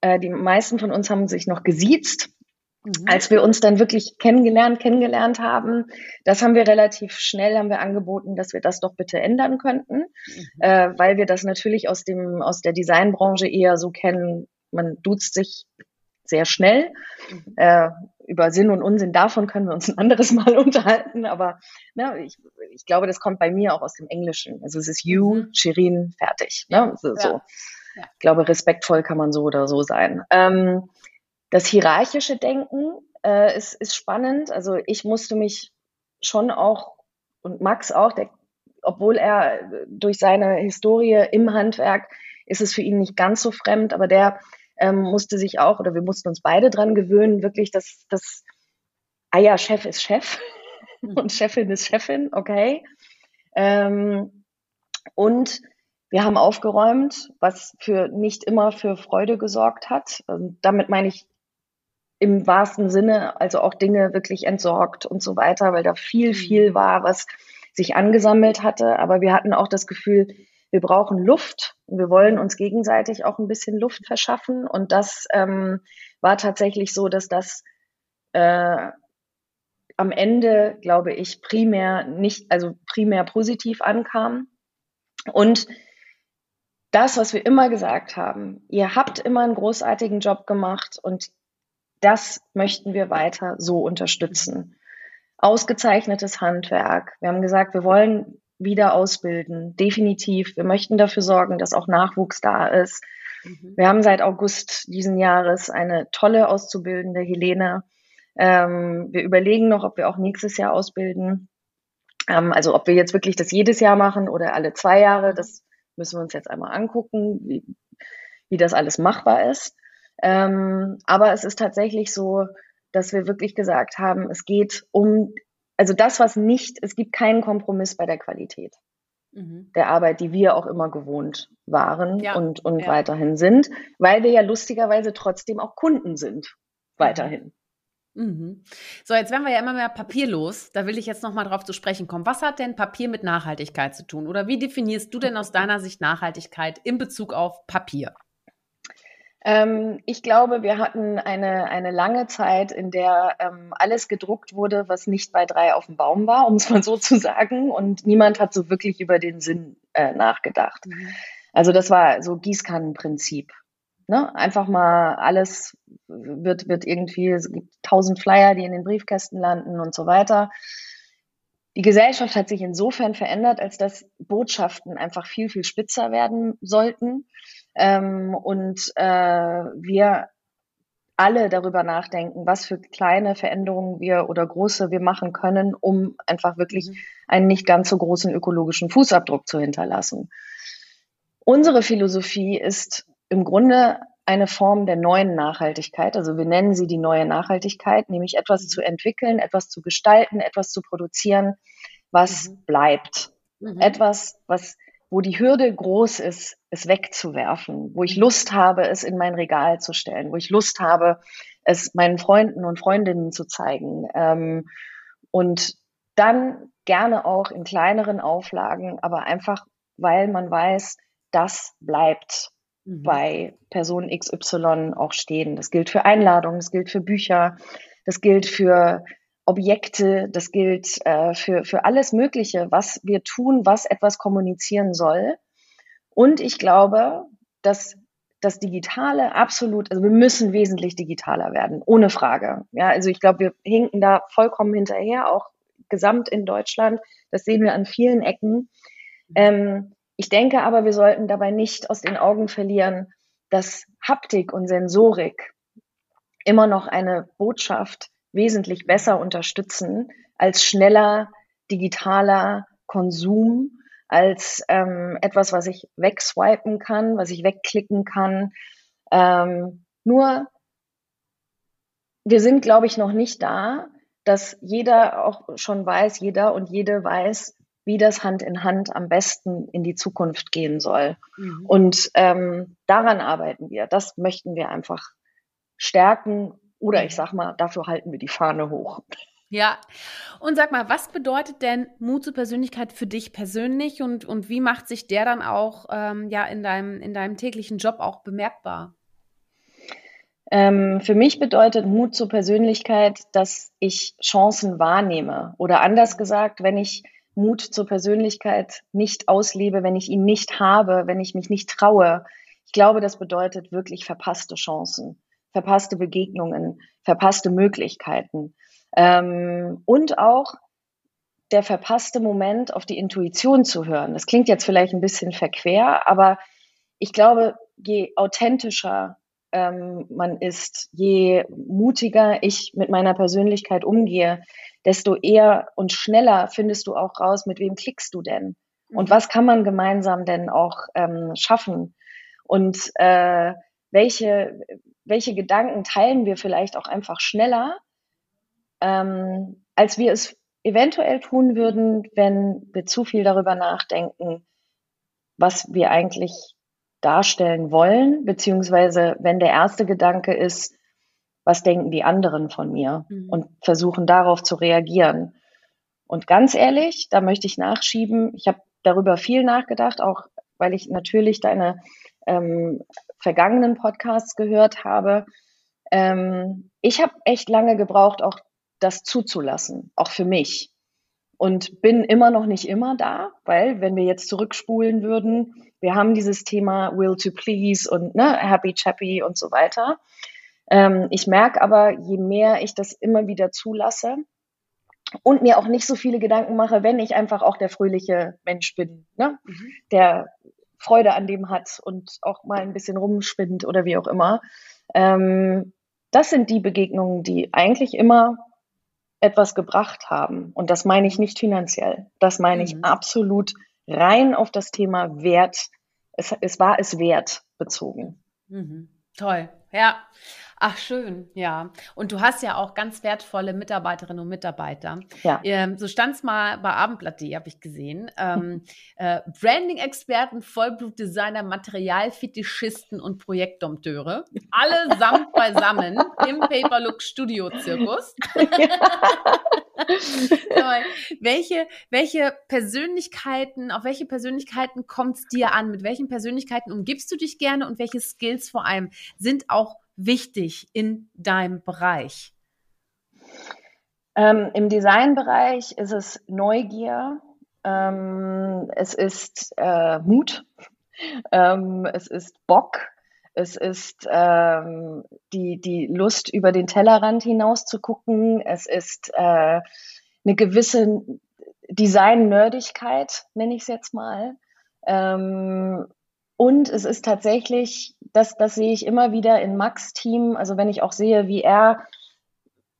äh, die meisten von uns haben sich noch gesiezt. Mhm. Als wir uns dann wirklich kennengelernt, kennengelernt haben, das haben wir relativ schnell, haben wir angeboten, dass wir das doch bitte ändern könnten, mhm. äh, weil wir das natürlich aus dem, aus der Designbranche eher so kennen, man duzt sich sehr schnell. Mhm. Äh, über Sinn und Unsinn davon können wir uns ein anderes Mal unterhalten, aber ne, ich, ich glaube, das kommt bei mir auch aus dem Englischen. Also es ist you, mhm. Shirin, fertig. Ne? So, ja. so. Ja. Ich glaube, respektvoll kann man so oder so sein. Ähm, das hierarchische Denken äh, ist, ist spannend. Also ich musste mich schon auch und Max auch, der, obwohl er durch seine Historie im Handwerk ist es für ihn nicht ganz so fremd, aber der ähm, musste sich auch, oder wir mussten uns beide dran gewöhnen, wirklich, dass das, ah ja, Chef ist Chef mhm. und Chefin ist Chefin, okay. Ähm, und wir haben aufgeräumt, was für nicht immer für Freude gesorgt hat. Und damit meine ich im wahrsten Sinne, also auch Dinge wirklich entsorgt und so weiter, weil da viel, mhm. viel war, was sich angesammelt hatte. Aber wir hatten auch das Gefühl, wir brauchen Luft wir wollen uns gegenseitig auch ein bisschen Luft verschaffen. Und das ähm, war tatsächlich so, dass das äh, am Ende, glaube ich, primär nicht, also primär positiv ankam. Und das, was wir immer gesagt haben, ihr habt immer einen großartigen Job gemacht und das möchten wir weiter so unterstützen. Ausgezeichnetes Handwerk. Wir haben gesagt, wir wollen wieder ausbilden, definitiv. Wir möchten dafür sorgen, dass auch Nachwuchs da ist. Mhm. Wir haben seit August diesen Jahres eine tolle Auszubildende, Helene. Ähm, wir überlegen noch, ob wir auch nächstes Jahr ausbilden. Ähm, also ob wir jetzt wirklich das jedes Jahr machen oder alle zwei Jahre, das müssen wir uns jetzt einmal angucken, wie, wie das alles machbar ist. Ähm, aber es ist tatsächlich so, dass wir wirklich gesagt haben, es geht um, also das, was nicht, es gibt keinen Kompromiss bei der Qualität mhm. der Arbeit, die wir auch immer gewohnt waren ja. und, und ja. weiterhin sind, weil wir ja lustigerweise trotzdem auch Kunden sind, weiterhin. Mhm. So, jetzt werden wir ja immer mehr papierlos. Da will ich jetzt nochmal drauf zu sprechen kommen. Was hat denn Papier mit Nachhaltigkeit zu tun? Oder wie definierst du denn aus deiner Sicht Nachhaltigkeit in Bezug auf Papier? Ähm, ich glaube, wir hatten eine, eine lange Zeit, in der ähm, alles gedruckt wurde, was nicht bei drei auf dem Baum war, um es mal so zu sagen. Und niemand hat so wirklich über den Sinn äh, nachgedacht. Mhm. Also das war so Gießkannenprinzip. Ne? Einfach mal alles wird, wird irgendwie, es gibt tausend Flyer, die in den Briefkästen landen und so weiter. Die Gesellschaft hat sich insofern verändert, als dass Botschaften einfach viel, viel spitzer werden sollten ähm, und äh, wir alle darüber nachdenken, was für kleine Veränderungen wir oder große wir machen können, um einfach wirklich mhm. einen nicht ganz so großen ökologischen Fußabdruck zu hinterlassen. Unsere Philosophie ist im Grunde eine Form der neuen Nachhaltigkeit. Also wir nennen sie die neue Nachhaltigkeit, nämlich etwas zu entwickeln, etwas zu gestalten, etwas zu produzieren, was mhm. bleibt. Mhm. Etwas, was wo die Hürde groß ist, es wegzuwerfen, wo ich. Lust habe, es in mein Regal zu stellen, wo ich Lust habe, es meinen Freunden und Freundinnen zu zeigen. Ähm, und dann gerne auch in kleineren Auflagen, aber einfach, weil man weiß, das bleibt mhm. bei Person XY auch stehen. Das gilt für Einladungen, das gilt für Bücher, das gilt für Objekte, das gilt äh, für, für alles Mögliche, was wir tun, was etwas kommunizieren soll. Und ich glaube, dass das Digitale absolut, also wir müssen wesentlich digitaler werden, ohne Frage. Ja, also ich glaube, wir hinken da vollkommen hinterher, auch gesamt in Deutschland. Das sehen wir an vielen Ecken. Ähm, ich denke aber, wir sollten dabei nicht aus den Augen verlieren, dass Haptik und Sensorik immer noch eine Botschaft wesentlich besser unterstützen als schneller digitaler Konsum, als ähm, etwas, was ich wegswipen kann, was ich wegklicken kann. Ähm, nur, wir sind, glaube ich, noch nicht da, dass jeder auch schon weiß, jeder und jede weiß, wie das Hand in Hand am besten in die Zukunft gehen soll. Mhm. Und ähm, daran arbeiten wir. Das möchten wir einfach stärken oder ich sag mal, dafür halten wir die Fahne hoch. Ja, und sag mal, was bedeutet denn Mut zur Persönlichkeit für dich persönlich und, und wie macht sich der dann auch ähm, ja, in, deinem, in deinem täglichen Job auch bemerkbar? Ähm, für mich bedeutet Mut zur Persönlichkeit, dass ich Chancen wahrnehme. Oder anders gesagt, wenn ich Mut zur Persönlichkeit nicht auslebe, wenn ich ihn nicht habe, wenn ich mich nicht traue. Ich glaube, das bedeutet wirklich verpasste Chancen verpasste Begegnungen, verpasste Möglichkeiten. Ähm, und auch der verpasste Moment, auf die Intuition zu hören. Das klingt jetzt vielleicht ein bisschen verquer, aber ich glaube, je authentischer ähm, man ist, je mutiger ich mit meiner Persönlichkeit umgehe, desto eher und schneller findest du auch raus, mit wem klickst du denn und mhm. was kann man gemeinsam denn auch ähm, schaffen. Und äh, welche, welche Gedanken teilen wir vielleicht auch einfach schneller, ähm, als wir es eventuell tun würden, wenn wir zu viel darüber nachdenken, was wir eigentlich darstellen wollen, beziehungsweise wenn der erste Gedanke ist, was denken die anderen von mir mhm. und versuchen darauf zu reagieren. Und ganz ehrlich, da möchte ich nachschieben, ich habe darüber viel nachgedacht, auch weil ich natürlich deine ähm, vergangenen Podcasts gehört habe. Ähm, ich habe echt lange gebraucht, auch das zuzulassen, auch für mich. Und bin immer noch nicht immer da, weil wenn wir jetzt zurückspulen würden, wir haben dieses Thema Will to Please und ne, Happy Chappy und so weiter. Ähm, ich merke aber, je mehr ich das immer wieder zulasse und mir auch nicht so viele Gedanken mache, wenn ich einfach auch der fröhliche Mensch bin, ne? Mhm. der Freude an dem hat und auch mal ein bisschen rumspinnt oder wie auch immer. Ähm, das sind die Begegnungen, die eigentlich immer etwas gebracht haben. Und das meine ich nicht finanziell. Das meine ich mhm. absolut rein auf das Thema Wert. Es, es war es wert bezogen. Mhm. Toll. Ja. Ach, schön, ja. Und du hast ja auch ganz wertvolle Mitarbeiterinnen und Mitarbeiter. Ja. Ähm, so stand es mal bei Abendblatt.de, habe ich gesehen. Ähm, äh, Branding-Experten, Vollblutdesigner, Materialfetischisten und Projektdompteure. Allesamt beisammen im Paperlook Studio Zirkus. welche, welche Persönlichkeiten, auf welche Persönlichkeiten kommt es dir an? Mit welchen Persönlichkeiten umgibst du dich gerne und welche Skills vor allem sind auch wichtig in deinem Bereich? Ähm, Im Designbereich ist es Neugier, ähm, es ist äh, Mut, ähm, es ist Bock, es ist ähm, die, die Lust, über den Tellerrand hinaus zu gucken, es ist äh, eine gewisse Design-Nerdigkeit, nenne ich es jetzt mal. Ähm, und es ist tatsächlich, das, das sehe ich immer wieder in Max Team, also wenn ich auch sehe, wie er,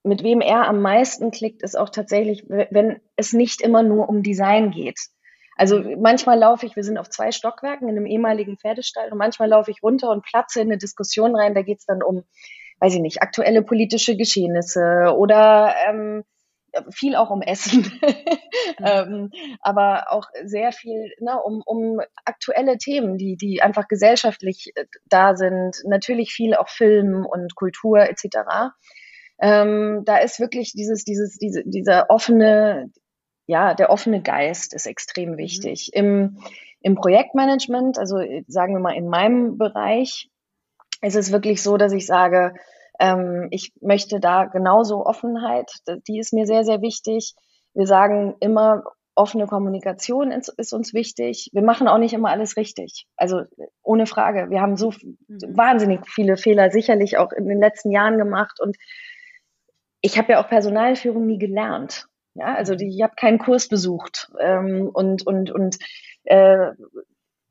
mit wem er am meisten klickt, ist auch tatsächlich, wenn es nicht immer nur um Design geht. Also manchmal laufe ich, wir sind auf zwei Stockwerken in einem ehemaligen Pferdestall und manchmal laufe ich runter und platze in eine Diskussion rein, da geht es dann um, weiß ich nicht, aktuelle politische Geschehnisse oder ähm, viel auch um Essen, ähm, aber auch sehr viel ne, um, um aktuelle Themen, die, die einfach gesellschaftlich äh, da sind. Natürlich viel auch Film und Kultur etc. Ähm, da ist wirklich dieses, dieses, diese, dieser offene, ja, der offene Geist ist extrem mhm. wichtig. Mhm. Im, Im Projektmanagement, also sagen wir mal in meinem Bereich, ist es wirklich so, dass ich sage, ähm, ich möchte da genauso Offenheit, die ist mir sehr, sehr wichtig. Wir sagen immer, offene Kommunikation ist, ist, uns wichtig. Wir machen auch nicht immer alles richtig. Also ohne Frage. Wir haben so mhm. wahnsinnig viele Fehler sicherlich auch in den letzten Jahren gemacht. Und ich habe ja auch Personalführung nie gelernt. Ja, also die, ich habe keinen Kurs besucht ähm, und und und äh,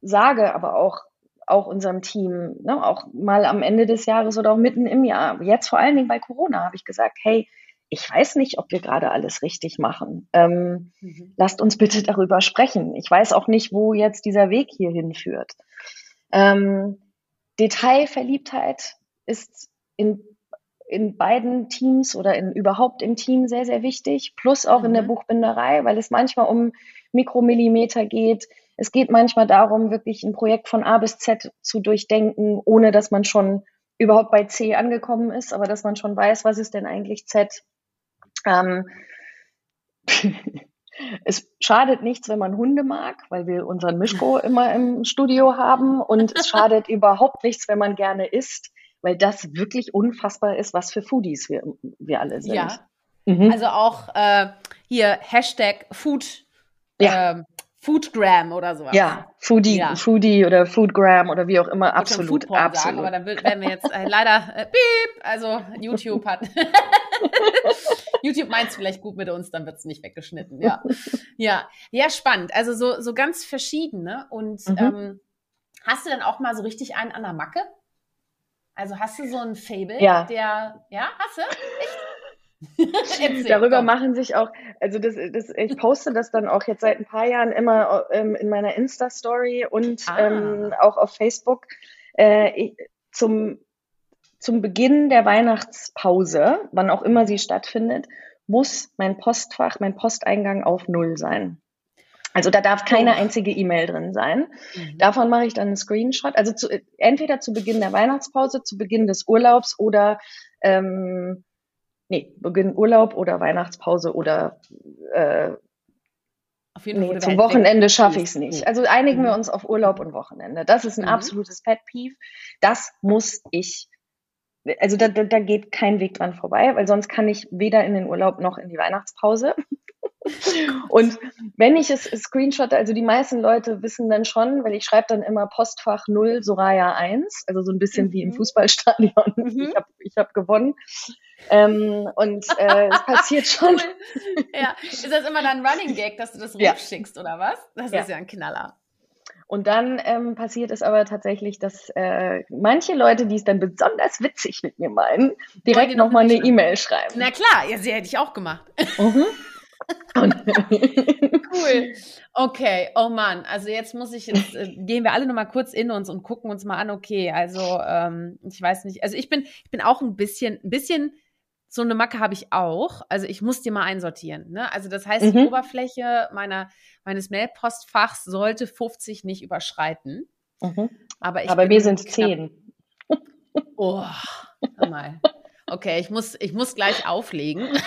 sage aber auch auch unserem Team, ne, auch mal am Ende des Jahres oder auch mitten im Jahr, jetzt vor allen Dingen bei Corona, habe ich gesagt, hey, ich weiß nicht, ob wir gerade alles richtig machen. Ähm, mhm. Lasst uns bitte darüber sprechen. Ich weiß auch nicht, wo jetzt dieser Weg hier hinführt. Ähm, Detailverliebtheit ist in, in beiden Teams oder in, überhaupt im Team sehr, sehr wichtig, plus auch mhm. in der mhm. Buchbinderei, weil es manchmal um Mikromillimeter geht, es geht manchmal darum, wirklich ein Projekt von A bis Z zu durchdenken, ohne dass man schon überhaupt bei C angekommen ist, aber dass man schon weiß, was ist denn eigentlich Z. Ähm, es schadet nichts, wenn man Hunde mag, weil wir unseren Mischko immer im Studio haben. Und es schadet überhaupt nichts, wenn man gerne isst, weil das wirklich unfassbar ist, was für Foodies wir, wir alle sind. Ja. Mhm. Also auch äh, hier Hashtag Food. Ja. Ähm, Foodgram oder sowas. Ja, Foodie, ja. Foodie oder Foodgram oder wie auch immer, absolut, absolut. Sagen, aber dann werden wir jetzt äh, leider äh, piep, also YouTube hat YouTube meint es vielleicht gut mit uns, dann wird es nicht weggeschnitten. Ja, ja, ja, spannend. Also so so ganz verschiedene und mhm. ähm, hast du dann auch mal so richtig einen an der Macke? Also hast du so ein Fable, ja. der, ja, hast du? Echt? Darüber doch. machen sich auch, also das, das, ich poste das dann auch jetzt seit ein paar Jahren immer ähm, in meiner Insta-Story und ah. ähm, auch auf Facebook. Äh, ich, zum, zum Beginn der Weihnachtspause, wann auch immer sie stattfindet, muss mein Postfach, mein Posteingang auf Null sein. Also da darf keine oh. einzige E-Mail drin sein. Mhm. Davon mache ich dann einen Screenshot. Also zu, entweder zu Beginn der Weihnachtspause, zu Beginn des Urlaubs oder ähm, nee, Beginn Urlaub oder Weihnachtspause oder äh, auf jeden Fall. Nee, zum Wochenende schaffe ich es nicht. Also einigen mhm. wir uns auf Urlaub und Wochenende. Das ist ein mhm. absolutes Pet Peeve. Das muss ich also da, da, da geht kein Weg dran vorbei, weil sonst kann ich weder in den Urlaub noch in die Weihnachtspause. Und wenn ich es screenshotte, also die meisten Leute wissen dann schon, weil ich schreibe dann immer Postfach 0 Soraya 1, also so ein bisschen mhm. wie im mhm. Fußballstadion. Mhm. Ich habe ich hab gewonnen. Ähm, und äh, es passiert schon. Cool. Ja, ist das immer dann Running Gag, dass du das ja. oder was? Das ja. ist ja ein Knaller. Und dann ähm, passiert es aber tatsächlich, dass äh, manche Leute, die es dann besonders witzig mit mir meinen, direkt nochmal eine E-Mail schreiben. Na klar, ja, sie hätte ich auch gemacht. Mhm. cool. Okay, oh Mann, also jetzt muss ich jetzt äh, gehen wir alle noch mal kurz in uns und gucken uns mal an. Okay, also ähm, ich weiß nicht, also ich bin ich bin auch ein bisschen ein bisschen so eine Macke habe ich auch. Also ich muss die mal einsortieren. Ne? Also das heißt, mhm. die Oberfläche meiner, meines Mailpostfachs sollte 50 nicht überschreiten. Mhm. Aber, ich Aber wir sind 10. Oh, mal. Okay, ich muss, ich muss gleich auflegen.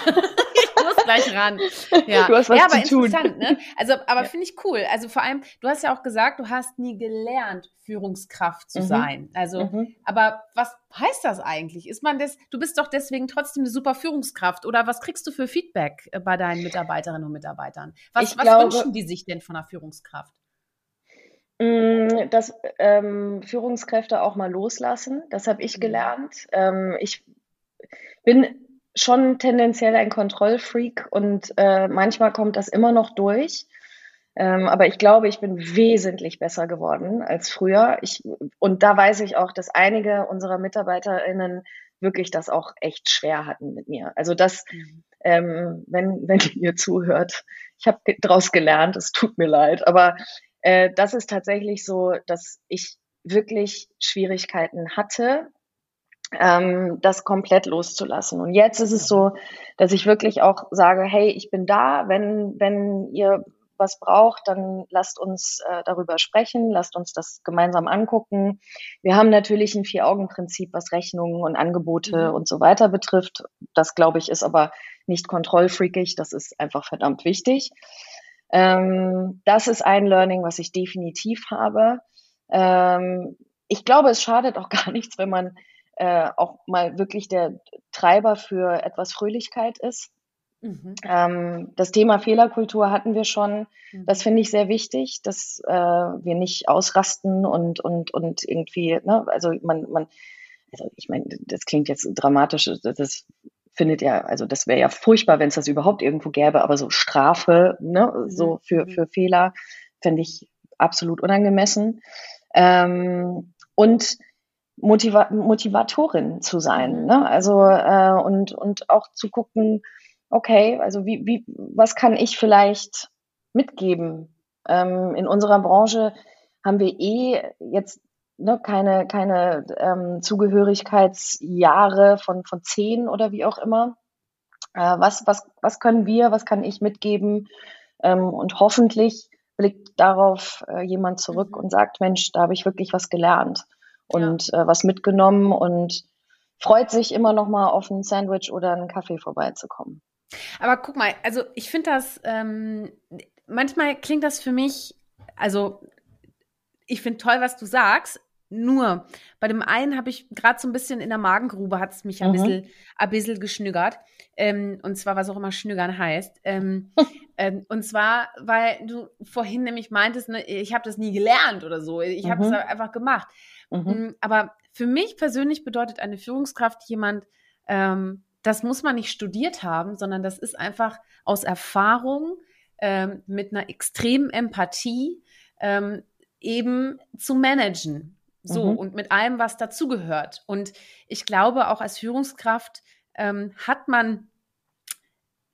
gleich ran. Ja, du hast was ja aber zu interessant, tun. ne? Also, aber ja. finde ich cool. Also vor allem, du hast ja auch gesagt, du hast nie gelernt, Führungskraft zu mhm. sein. Also, mhm. aber was heißt das eigentlich? Ist man das, du bist doch deswegen trotzdem eine super Führungskraft oder was kriegst du für Feedback äh, bei deinen Mitarbeiterinnen und Mitarbeitern? Was, was glaube, wünschen die sich denn von einer Führungskraft? Mm, dass ähm, Führungskräfte auch mal loslassen, das habe ich mhm. gelernt. Ähm, ich bin schon tendenziell ein Kontrollfreak und äh, manchmal kommt das immer noch durch. Ähm, aber ich glaube, ich bin wesentlich besser geworden als früher. Ich, und da weiß ich auch, dass einige unserer MitarbeiterInnen wirklich das auch echt schwer hatten mit mir. Also das, mhm. ähm, wenn, wenn ihr zuhört, ich habe daraus gelernt, es tut mir leid, aber äh, das ist tatsächlich so, dass ich wirklich Schwierigkeiten hatte, ähm, das komplett loszulassen. Und jetzt ist es so, dass ich wirklich auch sage, hey, ich bin da, wenn, wenn ihr was braucht, dann lasst uns äh, darüber sprechen, lasst uns das gemeinsam angucken. Wir haben natürlich ein Vier-Augen-Prinzip, was Rechnungen und Angebote mhm. und so weiter betrifft. Das, glaube ich, ist aber nicht kontrollfreakig, das ist einfach verdammt wichtig. Ähm, das ist ein Learning, was ich definitiv habe. Ähm, ich glaube, es schadet auch gar nichts, wenn man äh, auch mal wirklich der Treiber für etwas Fröhlichkeit ist. Mhm. Ähm, das Thema Fehlerkultur hatten wir schon. Mhm. Das finde ich sehr wichtig, dass äh, wir nicht ausrasten und, und, und irgendwie, ne, also man, man, also ich meine, das klingt jetzt dramatisch, das findet ja, also das wäre ja furchtbar, wenn es das überhaupt irgendwo gäbe, aber so Strafe, ne, so mhm. für, mhm. für Fehler, fände ich absolut unangemessen. Ähm, und Motiva Motivatorin zu sein. Mhm. Ne? Also äh, und, und auch zu gucken, okay, also wie, wie, was kann ich vielleicht mitgeben? Ähm, in unserer Branche haben wir eh jetzt ne, keine, keine ähm, Zugehörigkeitsjahre von, von zehn oder wie auch immer. Äh, was, was, was können wir, was kann ich mitgeben? Ähm, und hoffentlich blickt darauf äh, jemand zurück mhm. und sagt, Mensch, da habe ich wirklich was gelernt und ja. äh, was mitgenommen und freut sich immer noch mal auf ein Sandwich oder einen Kaffee vorbeizukommen. Aber guck mal, also ich finde das, ähm, manchmal klingt das für mich, also ich finde toll, was du sagst. Nur bei dem einen habe ich gerade so ein bisschen in der Magengrube hat es mich ein, mhm. bisschen, ein bisschen geschnüggert. Ähm, und zwar, was auch immer Schnüggern heißt. Ähm, ähm, und zwar, weil du vorhin nämlich meintest, ne, ich habe das nie gelernt oder so. Ich habe es mhm. einfach gemacht. Mhm. Mm, aber für mich persönlich bedeutet eine Führungskraft jemand, ähm, das muss man nicht studiert haben, sondern das ist einfach aus Erfahrung ähm, mit einer extremen Empathie ähm, eben zu managen. So, mhm. und mit allem, was dazugehört. Und ich glaube, auch als Führungskraft ähm, hat man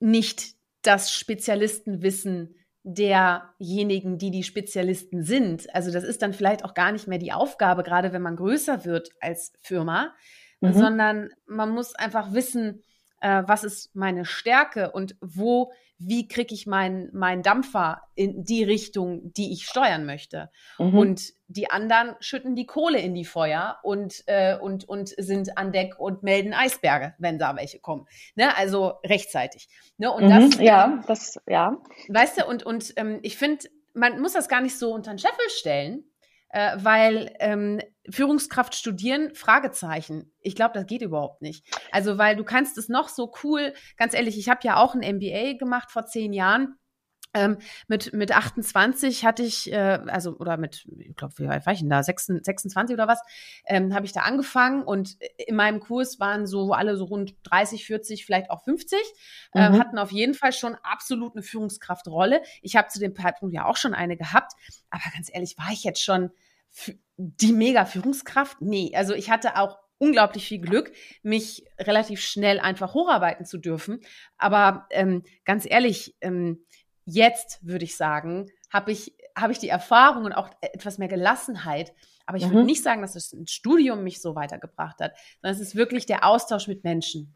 nicht das Spezialistenwissen derjenigen, die die Spezialisten sind. Also das ist dann vielleicht auch gar nicht mehr die Aufgabe, gerade wenn man größer wird als Firma, mhm. sondern man muss einfach wissen, äh, was ist meine Stärke und wo, wie kriege ich meinen mein Dampfer in die Richtung, die ich steuern möchte. Mhm. Und die anderen schütten die Kohle in die Feuer und, äh, und, und sind an Deck und melden Eisberge, wenn da welche kommen. Ne? Also rechtzeitig. Ne? Und mhm, das, ja, das, ja. Weißt du, und, und ähm, ich finde, man muss das gar nicht so unter den Scheffel stellen, äh, weil ähm, Führungskraft studieren, Fragezeichen. Ich glaube, das geht überhaupt nicht. Also, weil du kannst es noch so cool, ganz ehrlich, ich habe ja auch ein MBA gemacht vor zehn Jahren. Ähm, mit, mit 28 hatte ich, äh, also, oder mit, ich glaube, wie weit war ich denn da? 26, 26 oder was? Ähm, habe ich da angefangen und in meinem Kurs waren so alle so rund 30, 40, vielleicht auch 50, äh, mhm. hatten auf jeden Fall schon absolut eine Führungskraftrolle. Ich habe zu dem Zeitpunkt ja auch schon eine gehabt, aber ganz ehrlich, war ich jetzt schon die mega Führungskraft? Nee, also ich hatte auch unglaublich viel Glück, mich relativ schnell einfach hocharbeiten zu dürfen. Aber ähm, ganz ehrlich, ähm, jetzt würde ich sagen, habe ich, hab ich die Erfahrung und auch etwas mehr Gelassenheit. Aber ich mhm. würde nicht sagen, dass das Studium mich so weitergebracht hat, sondern es ist wirklich der Austausch mit Menschen.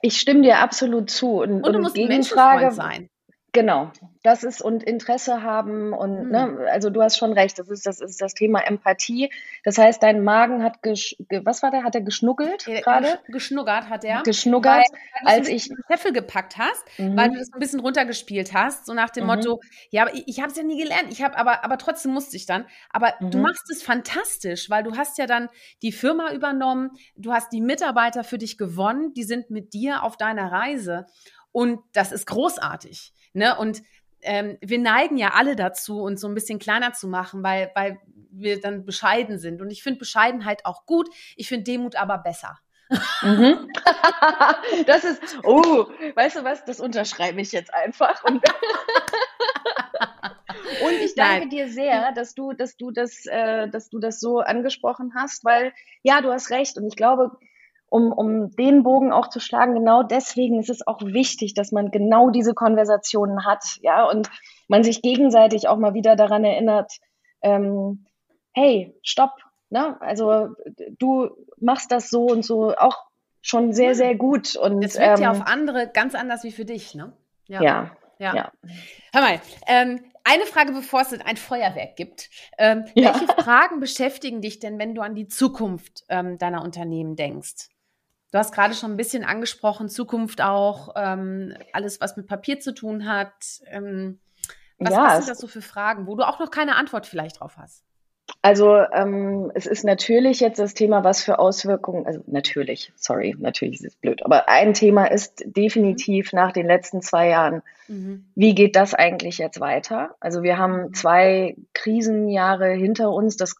Ich stimme dir absolut zu. Und, und du musst Gegenfrage, sein. Genau, das ist und Interesse haben und mhm. ne, also du hast schon recht, das ist das ist das Thema Empathie. Das heißt, dein Magen hat gesch, was war der? Hat er geschnuggelt gerade? Geschnuggert hat er. Geschnuggert, weil, als ich Scheffel gepackt hast, mhm. weil du das ein bisschen runtergespielt hast, so nach dem mhm. Motto, ja, aber ich, ich habe es ja nie gelernt, ich habe aber aber trotzdem musste ich dann. Aber du mhm. machst es fantastisch, weil du hast ja dann die Firma übernommen, du hast die Mitarbeiter für dich gewonnen, die sind mit dir auf deiner Reise und das ist großartig. Ne? Und ähm, wir neigen ja alle dazu, uns so ein bisschen kleiner zu machen, weil, weil wir dann bescheiden sind. Und ich finde Bescheidenheit auch gut. Ich finde Demut aber besser. Mhm. das ist, oh, weißt du was, das unterschreibe ich jetzt einfach. Und, und ich danke Nein. dir sehr, dass du, dass du das, äh, dass du das so angesprochen hast, weil ja, du hast recht. Und ich glaube, um, um den Bogen auch zu schlagen, genau deswegen ist es auch wichtig, dass man genau diese Konversationen hat, ja, und man sich gegenseitig auch mal wieder daran erinnert, ähm, hey, stopp, ne? Also du machst das so und so auch schon sehr, sehr gut. Und es wirkt ähm, ja auf andere ganz anders wie für dich, ne? Ja. Ja. ja. ja. Hör mal, ähm, eine Frage, bevor es ein Feuerwerk gibt. Ähm, ja. Welche Fragen beschäftigen dich denn, wenn du an die Zukunft ähm, deiner Unternehmen denkst? Du hast gerade schon ein bisschen angesprochen, Zukunft auch, ähm, alles, was mit Papier zu tun hat. Ähm, was, ja, was sind das so für Fragen, wo du auch noch keine Antwort vielleicht drauf hast? Also ähm, es ist natürlich jetzt das Thema, was für Auswirkungen, also natürlich, sorry, natürlich ist es blöd, aber ein Thema ist definitiv mhm. nach den letzten zwei Jahren, mhm. wie geht das eigentlich jetzt weiter? Also wir haben mhm. zwei Krisenjahre hinter uns, das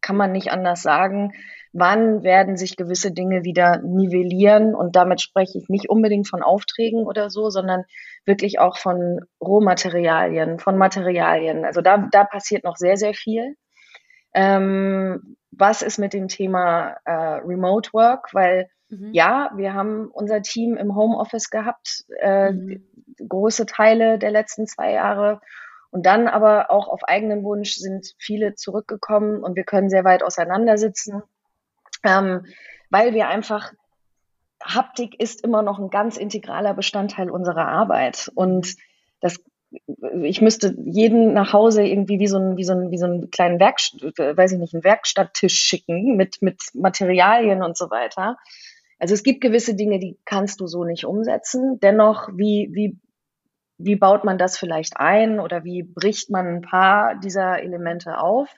kann man nicht anders sagen wann werden sich gewisse Dinge wieder nivellieren. Und damit spreche ich nicht unbedingt von Aufträgen oder so, sondern wirklich auch von Rohmaterialien, von Materialien. Also da, da passiert noch sehr, sehr viel. Ähm, was ist mit dem Thema äh, Remote Work? Weil mhm. ja, wir haben unser Team im Homeoffice gehabt, äh, mhm. große Teile der letzten zwei Jahre. Und dann aber auch auf eigenen Wunsch sind viele zurückgekommen und wir können sehr weit auseinandersitzen ähm, weil wir einfach, Haptik ist immer noch ein ganz integraler Bestandteil unserer Arbeit. Und das ich müsste jeden nach Hause irgendwie wie so ein, wie so ein, wie so einen kleinen Werk, weiß ich nicht, einen Werkstatttisch schicken mit, mit Materialien und so weiter. Also es gibt gewisse Dinge, die kannst du so nicht umsetzen. Dennoch, wie, wie, wie baut man das vielleicht ein oder wie bricht man ein paar dieser Elemente auf,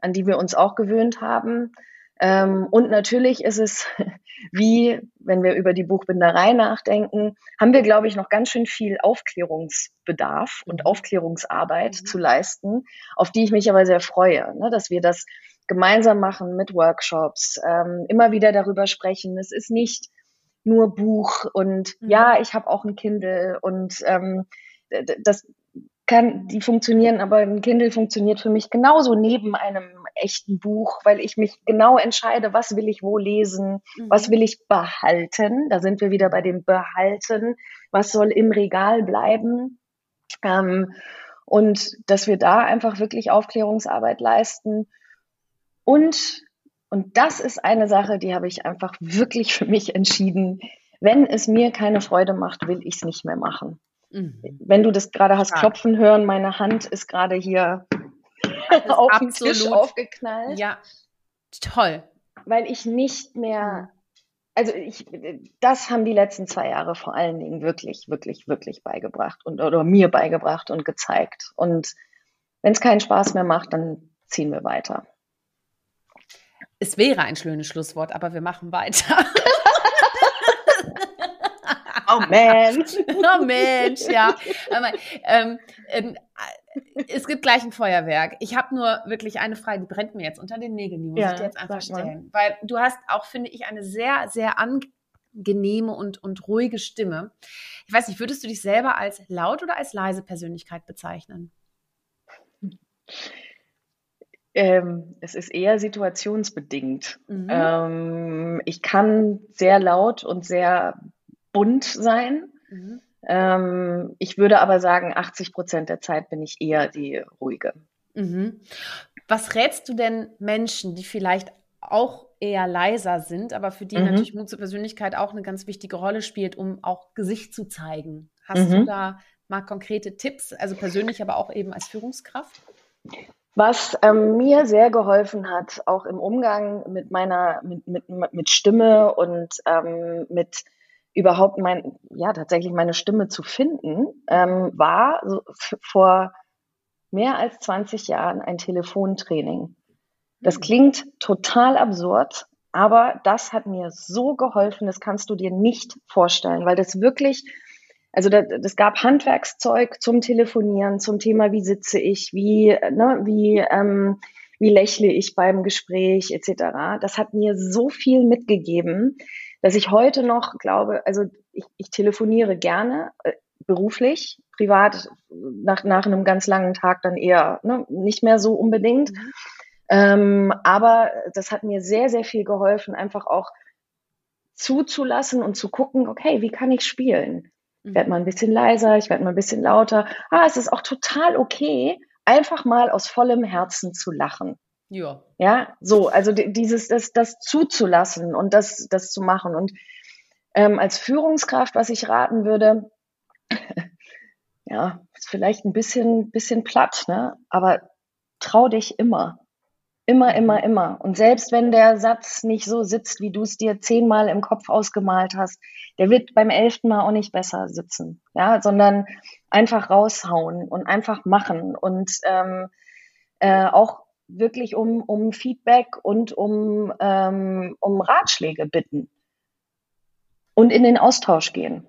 an die wir uns auch gewöhnt haben? Ähm, und natürlich ist es, wie wenn wir über die Buchbinderei nachdenken, haben wir, glaube ich, noch ganz schön viel Aufklärungsbedarf und mhm. Aufklärungsarbeit mhm. zu leisten, auf die ich mich aber sehr freue, ne, dass wir das gemeinsam machen mit Workshops, ähm, immer wieder darüber sprechen. Es ist nicht nur Buch und mhm. ja, ich habe auch ein Kindle und ähm, das kann, die funktionieren, aber ein Kindle funktioniert für mich genauso neben einem echten Buch, weil ich mich genau entscheide, was will ich wo lesen, mhm. was will ich behalten. Da sind wir wieder bei dem Behalten. Was soll im Regal bleiben? Ähm, und dass wir da einfach wirklich Aufklärungsarbeit leisten. Und, und das ist eine Sache, die habe ich einfach wirklich für mich entschieden. Wenn es mir keine Freude macht, will ich es nicht mehr machen. Mhm. Wenn du das gerade hast klopfen hören, meine Hand ist gerade hier auf dem Tisch aufgeknallt. Ja, toll. Weil ich nicht mehr, also ich, das haben die letzten zwei Jahre vor allen Dingen wirklich, wirklich, wirklich beigebracht und oder mir beigebracht und gezeigt. Und wenn es keinen Spaß mehr macht, dann ziehen wir weiter. Es wäre ein schönes Schlusswort, aber wir machen weiter. Oh man. oh Mensch, ja. Aber, ähm, ähm, es gibt gleich ein Feuerwerk. Ich habe nur wirklich eine Frage, die brennt mir jetzt unter den Nägeln, die muss ja, ich dir jetzt einfach stellen. Weil du hast auch, finde ich, eine sehr, sehr angenehme und, und ruhige Stimme. Ich weiß nicht, würdest du dich selber als laut oder als leise Persönlichkeit bezeichnen? Ähm, es ist eher situationsbedingt. Mhm. Ähm, ich kann sehr laut und sehr bunt sein. Mhm. Ähm, ich würde aber sagen, 80 Prozent der Zeit bin ich eher die ruhige. Mhm. Was rätst du denn Menschen, die vielleicht auch eher leiser sind, aber für die mhm. natürlich Mut zur Persönlichkeit auch eine ganz wichtige Rolle spielt, um auch Gesicht zu zeigen? Hast du mhm. da mal konkrete Tipps, also persönlich, aber auch eben als Führungskraft? Was ähm, mir sehr geholfen hat, auch im Umgang mit meiner, mit, mit, mit Stimme und ähm, mit überhaupt mein, ja, tatsächlich meine Stimme zu finden, ähm, war so vor mehr als 20 Jahren ein Telefontraining. Das mhm. klingt total absurd, aber das hat mir so geholfen, das kannst du dir nicht vorstellen, weil das wirklich, also das, das gab Handwerkszeug zum Telefonieren, zum Thema, wie sitze ich, wie, ne, wie, ähm, wie lächle ich beim Gespräch etc. Das hat mir so viel mitgegeben, dass ich heute noch glaube, also ich, ich telefoniere gerne, äh, beruflich, privat nach, nach einem ganz langen Tag dann eher ne, nicht mehr so unbedingt. Mhm. Ähm, aber das hat mir sehr, sehr viel geholfen, einfach auch zuzulassen und zu gucken, okay, wie kann ich spielen? Ich werde mhm. mal ein bisschen leiser, ich werde mal ein bisschen lauter. Ah, es ist auch total okay, einfach mal aus vollem Herzen zu lachen. Ja. Ja, so, also dieses, das, das zuzulassen und das, das zu machen. Und ähm, als Führungskraft, was ich raten würde, ja, ist vielleicht ein bisschen, bisschen platt, ne? Aber trau dich immer. Immer, immer, mhm. immer. Und selbst wenn der Satz nicht so sitzt, wie du es dir zehnmal im Kopf ausgemalt hast, der wird beim elften Mal auch nicht besser sitzen. Ja, sondern einfach raushauen und einfach machen und ähm, äh, auch wirklich um, um Feedback und um, ähm, um Ratschläge bitten und in den Austausch gehen.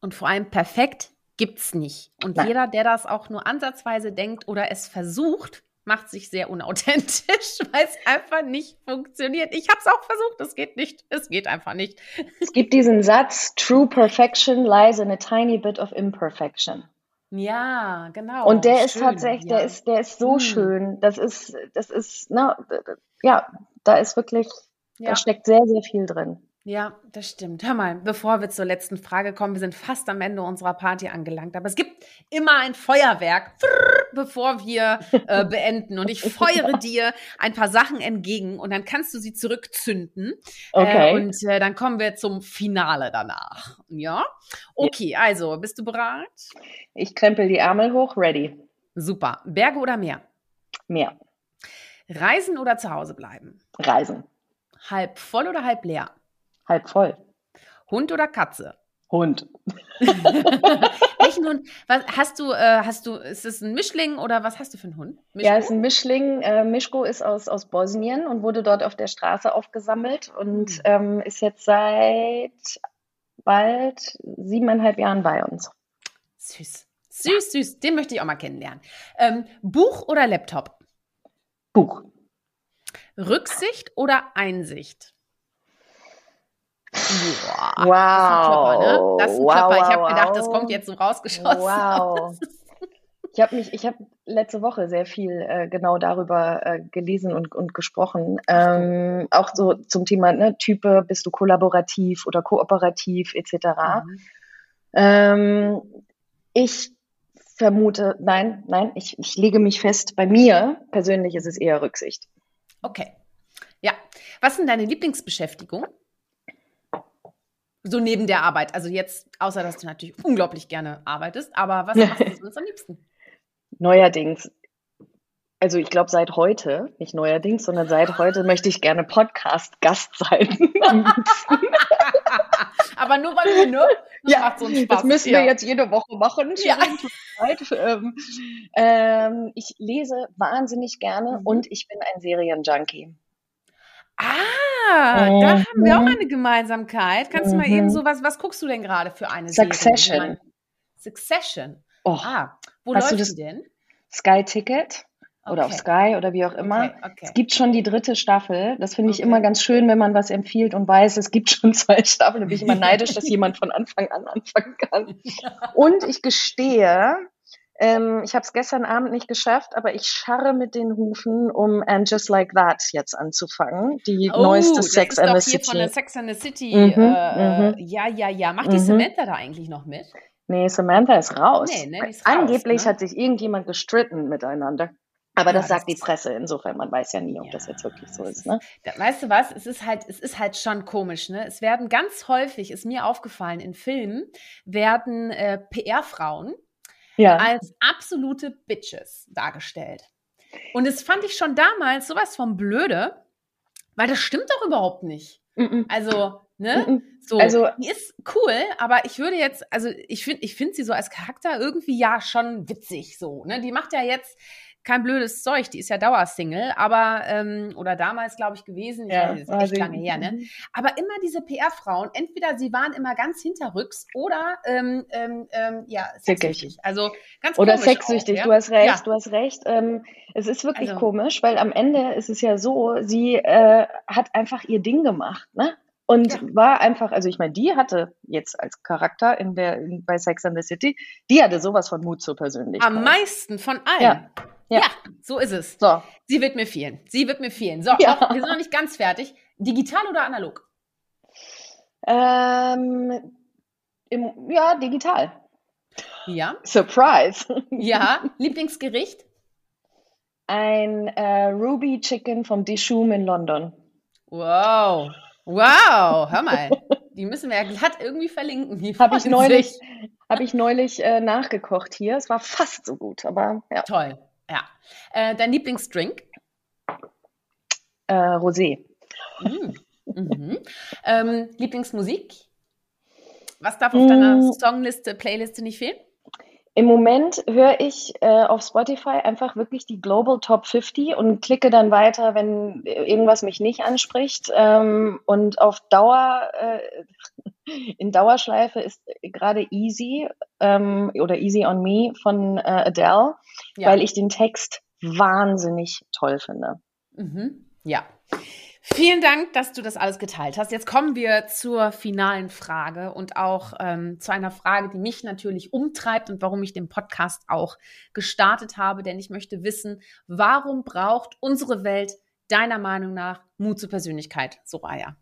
Und vor allem perfekt gibt es nicht. Und Nein. jeder, der das auch nur ansatzweise denkt oder es versucht, macht sich sehr unauthentisch, weil es einfach nicht funktioniert. Ich habe es auch versucht, es geht nicht. Es geht einfach nicht. Es gibt diesen Satz, True Perfection lies in a tiny bit of imperfection. Ja, genau. Und der schön, ist tatsächlich, ja. der ist, der ist so hm. schön. Das ist, das ist, ne, ja, da ist wirklich, ja. da steckt sehr, sehr viel drin. Ja, das stimmt. Hör mal, bevor wir zur letzten Frage kommen, wir sind fast am Ende unserer Party angelangt, aber es gibt immer ein Feuerwerk, bevor wir äh, beenden. Und ich feuere dir ein paar Sachen entgegen und dann kannst du sie zurückzünden. Äh, okay. Äh, und äh, dann kommen wir zum Finale danach. Ja? Okay, also, bist du bereit? Ich krempel die Ärmel hoch, ready. Super. Berge oder Meer? Meer. Reisen oder zu Hause bleiben? Reisen. Halb voll oder halb leer? Halb voll. Hund oder Katze? Hund. Welchen Hund? Was hast du? Äh, hast du? Ist es ein Mischling oder was hast du für einen Hund? Mischko? Ja, es ist ein Mischling. Äh, Mischko ist aus, aus Bosnien und wurde dort auf der Straße aufgesammelt und mhm. ähm, ist jetzt seit bald siebeneinhalb Jahren bei uns. Süß. Süß, süß. Den möchte ich auch mal kennenlernen. Ähm, Buch oder Laptop? Buch. Rücksicht oder Einsicht? Boah, wow. Das ist ein Klopper, ne? Das ist ein wow, Klopper. Ich habe wow. gedacht, das kommt jetzt so rausgeschossen. Wow. Ich habe mich, ich habe letzte Woche sehr viel äh, genau darüber äh, gelesen und, und gesprochen. Ähm, auch so zum Thema ne, Type, bist du kollaborativ oder kooperativ etc. Mhm. Ähm, ich vermute, nein, nein, ich, ich lege mich fest, bei mir persönlich ist es eher Rücksicht. Okay. Ja. Was sind deine Lieblingsbeschäftigung? So neben der Arbeit. Also jetzt, außer dass du natürlich unglaublich gerne arbeitest, aber was machst du sonst am liebsten? Neuerdings also ich glaube seit heute, nicht neuerdings, sondern seit heute möchte ich gerne Podcast-Gast sein. Aber nur weil wir, ne? Das ja, macht so einen Spaß. das müssen ja. wir jetzt jede Woche machen. Ja. Ähm, ähm, ich lese wahnsinnig gerne mhm. und ich bin ein Serienjunkie. Ah, mhm. da haben wir auch mhm. eine Gemeinsamkeit. Kannst du mal eben mhm. so was, was guckst du denn gerade für eine Succession. Serie? Succession. Oh, ah, wo läuft die denn? Sky Ticket oder okay. auf Sky oder wie auch immer. Okay, okay. Es gibt schon die dritte Staffel. Das finde ich immer ganz schön, wenn man was empfiehlt und weiß, es gibt schon zwei Staffeln. Da bin ich immer neidisch, dass jemand von Anfang an anfangen kann. Und ich gestehe, ähm, ich habe es gestern Abend nicht geschafft, aber ich scharre mit den Hufen, um And Just Like That jetzt anzufangen. Die oh, neueste Sex and the City. Von der Sex and the City. Mhm, äh, mhm. Ja, ja, ja. Macht die mhm. Samantha da eigentlich noch mit? Nee, Samantha ist raus. Nee, nee, ist Angeblich raus, ne? hat sich irgendjemand gestritten miteinander. Aber ja, das sagt die Presse. Insofern, man weiß ja nie, ob ja, das jetzt wirklich so ist. Ne? weißt du was? Es ist halt, es ist halt schon komisch. Ne? Es werden ganz häufig, ist mir aufgefallen, in Filmen werden äh, PR-Frauen ja. als absolute Bitches dargestellt. Und das fand ich schon damals sowas von blöde, weil das stimmt doch überhaupt nicht. Mm -mm. Also, ne? Mm so, also, die ist cool, aber ich würde jetzt, also ich finde, ich finde sie so als Charakter irgendwie ja schon witzig so, ne? Die macht ja jetzt kein blödes Zeug, die ist ja Dauersingle, aber, ähm, oder damals, glaube ich, gewesen, ich ja, weiß, ist echt lange her, ne? Mhm. Aber immer diese PR-Frauen, entweder sie waren immer ganz hinterrücks oder, ähm, ähm, ähm ja, sexsüchtig. Also ganz Oder sexsüchtig, auch, ja? du hast recht, ja. du hast recht. Ähm, es ist wirklich also, komisch, weil am Ende ist es ja so, sie äh, hat einfach ihr Ding gemacht, ne? Und ja. war einfach, also ich meine, die hatte jetzt als Charakter in der in, bei Sex and the City, die hatte sowas von Mut zur Persönlichkeit. Am meisten von allen. Ja. Ja. ja, so ist es. So. Sie wird mir fehlen. Sie wird mir fehlen. So, ja. noch, wir sind noch nicht ganz fertig. Digital oder analog? Ähm, im, ja, digital. Ja. Surprise. Ja, Lieblingsgericht? Ein äh, Ruby Chicken vom Dishoom in London. Wow. Wow, hör mal. Die müssen wir ja glatt irgendwie verlinken. Habe ich neulich, hab ich neulich äh, nachgekocht hier. Es war fast so gut, aber ja. Toll. Ja. Äh, dein Lieblingsdrink? Äh, Rosé. Mhm. Mhm. Ähm, Lieblingsmusik? Was darf auf deiner mm. Songliste, Playliste nicht fehlen? Im Moment höre ich äh, auf Spotify einfach wirklich die Global Top 50 und klicke dann weiter, wenn irgendwas mich nicht anspricht. Ähm, und auf Dauer, äh, in Dauerschleife ist gerade Easy ähm, oder Easy on Me von äh, Adele, ja. weil ich den Text wahnsinnig toll finde. Mhm. Ja. Vielen Dank, dass du das alles geteilt hast. Jetzt kommen wir zur finalen Frage und auch ähm, zu einer Frage, die mich natürlich umtreibt und warum ich den Podcast auch gestartet habe. Denn ich möchte wissen, warum braucht unsere Welt deiner Meinung nach Mut zur Persönlichkeit, Soraya?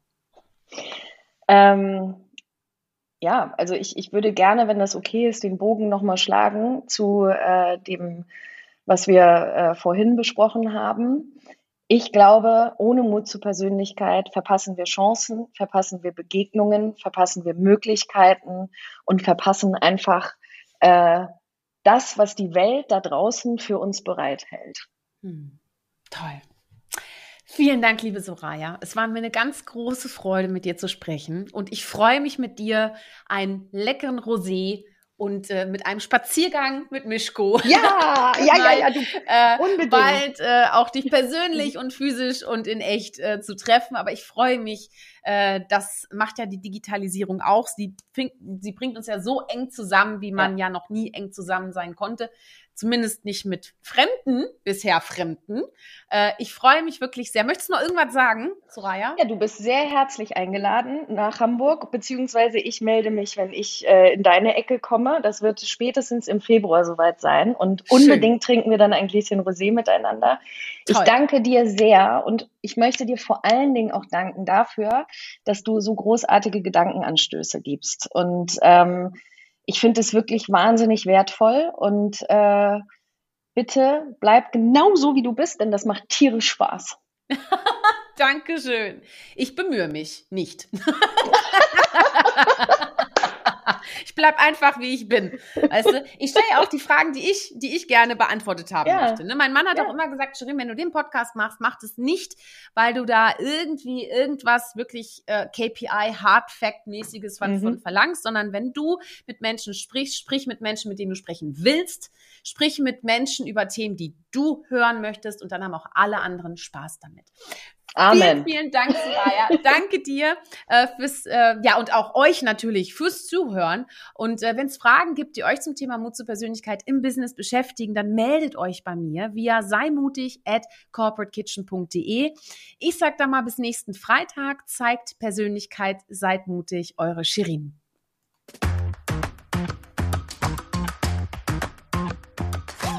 Ähm, ja, also ich, ich würde gerne, wenn das okay ist, den Bogen nochmal schlagen zu äh, dem, was wir äh, vorhin besprochen haben. Ich glaube, ohne Mut zur Persönlichkeit verpassen wir Chancen, verpassen wir Begegnungen, verpassen wir Möglichkeiten und verpassen einfach äh, das, was die Welt da draußen für uns bereithält. Hm. Toll. Vielen Dank, liebe Soraya. Es war mir eine ganz große Freude, mit dir zu sprechen. Und ich freue mich mit dir, einen leckeren Rosé und äh, mit einem Spaziergang mit Mischko. Ja, ja, ja, ja, du, äh, unbedingt. bald äh, auch dich persönlich und physisch und in echt äh, zu treffen. Aber ich freue mich, äh, das macht ja die Digitalisierung auch. Sie, sie bringt uns ja so eng zusammen, wie man ja, ja noch nie eng zusammen sein konnte zumindest nicht mit Fremden, bisher Fremden. Äh, ich freue mich wirklich sehr. Möchtest du noch irgendwas sagen, Soraya? Ja, du bist sehr herzlich eingeladen nach Hamburg, beziehungsweise ich melde mich, wenn ich äh, in deine Ecke komme. Das wird spätestens im Februar soweit sein. Und Schön. unbedingt trinken wir dann ein Gläschen Rosé miteinander. Toll. Ich danke dir sehr und ich möchte dir vor allen Dingen auch danken dafür, dass du so großartige Gedankenanstöße gibst. Und ähm, ich finde es wirklich wahnsinnig wertvoll und äh, bitte bleib genau so, wie du bist, denn das macht tierisch Spaß. Dankeschön. Ich bemühe mich nicht. ich bleibe einfach, wie ich bin. Weißt du? Ich stelle ja auch die Fragen, die ich, die ich gerne beantwortet haben ja. möchte. Ne? Mein Mann hat ja. auch immer gesagt, Shirin, wenn du den Podcast machst, mach es nicht, weil du da irgendwie irgendwas wirklich äh, KPI, Hard Fact mäßiges von, mhm. von verlangst, sondern wenn du mit Menschen sprichst, sprich mit Menschen, mit denen du sprechen willst, sprich mit Menschen über Themen, die du hören möchtest und dann haben auch alle anderen Spaß damit. Amen. Vielen, vielen Dank, Soraya. Danke dir äh, fürs, äh, ja, und auch euch natürlich fürs Zuhören. Und äh, wenn es Fragen gibt, die euch zum Thema Mut zur Persönlichkeit im Business beschäftigen, dann meldet euch bei mir via seimutig at corporatekitchen.de. Ich sag da mal bis nächsten Freitag. Zeigt Persönlichkeit, seid mutig, eure Shirin.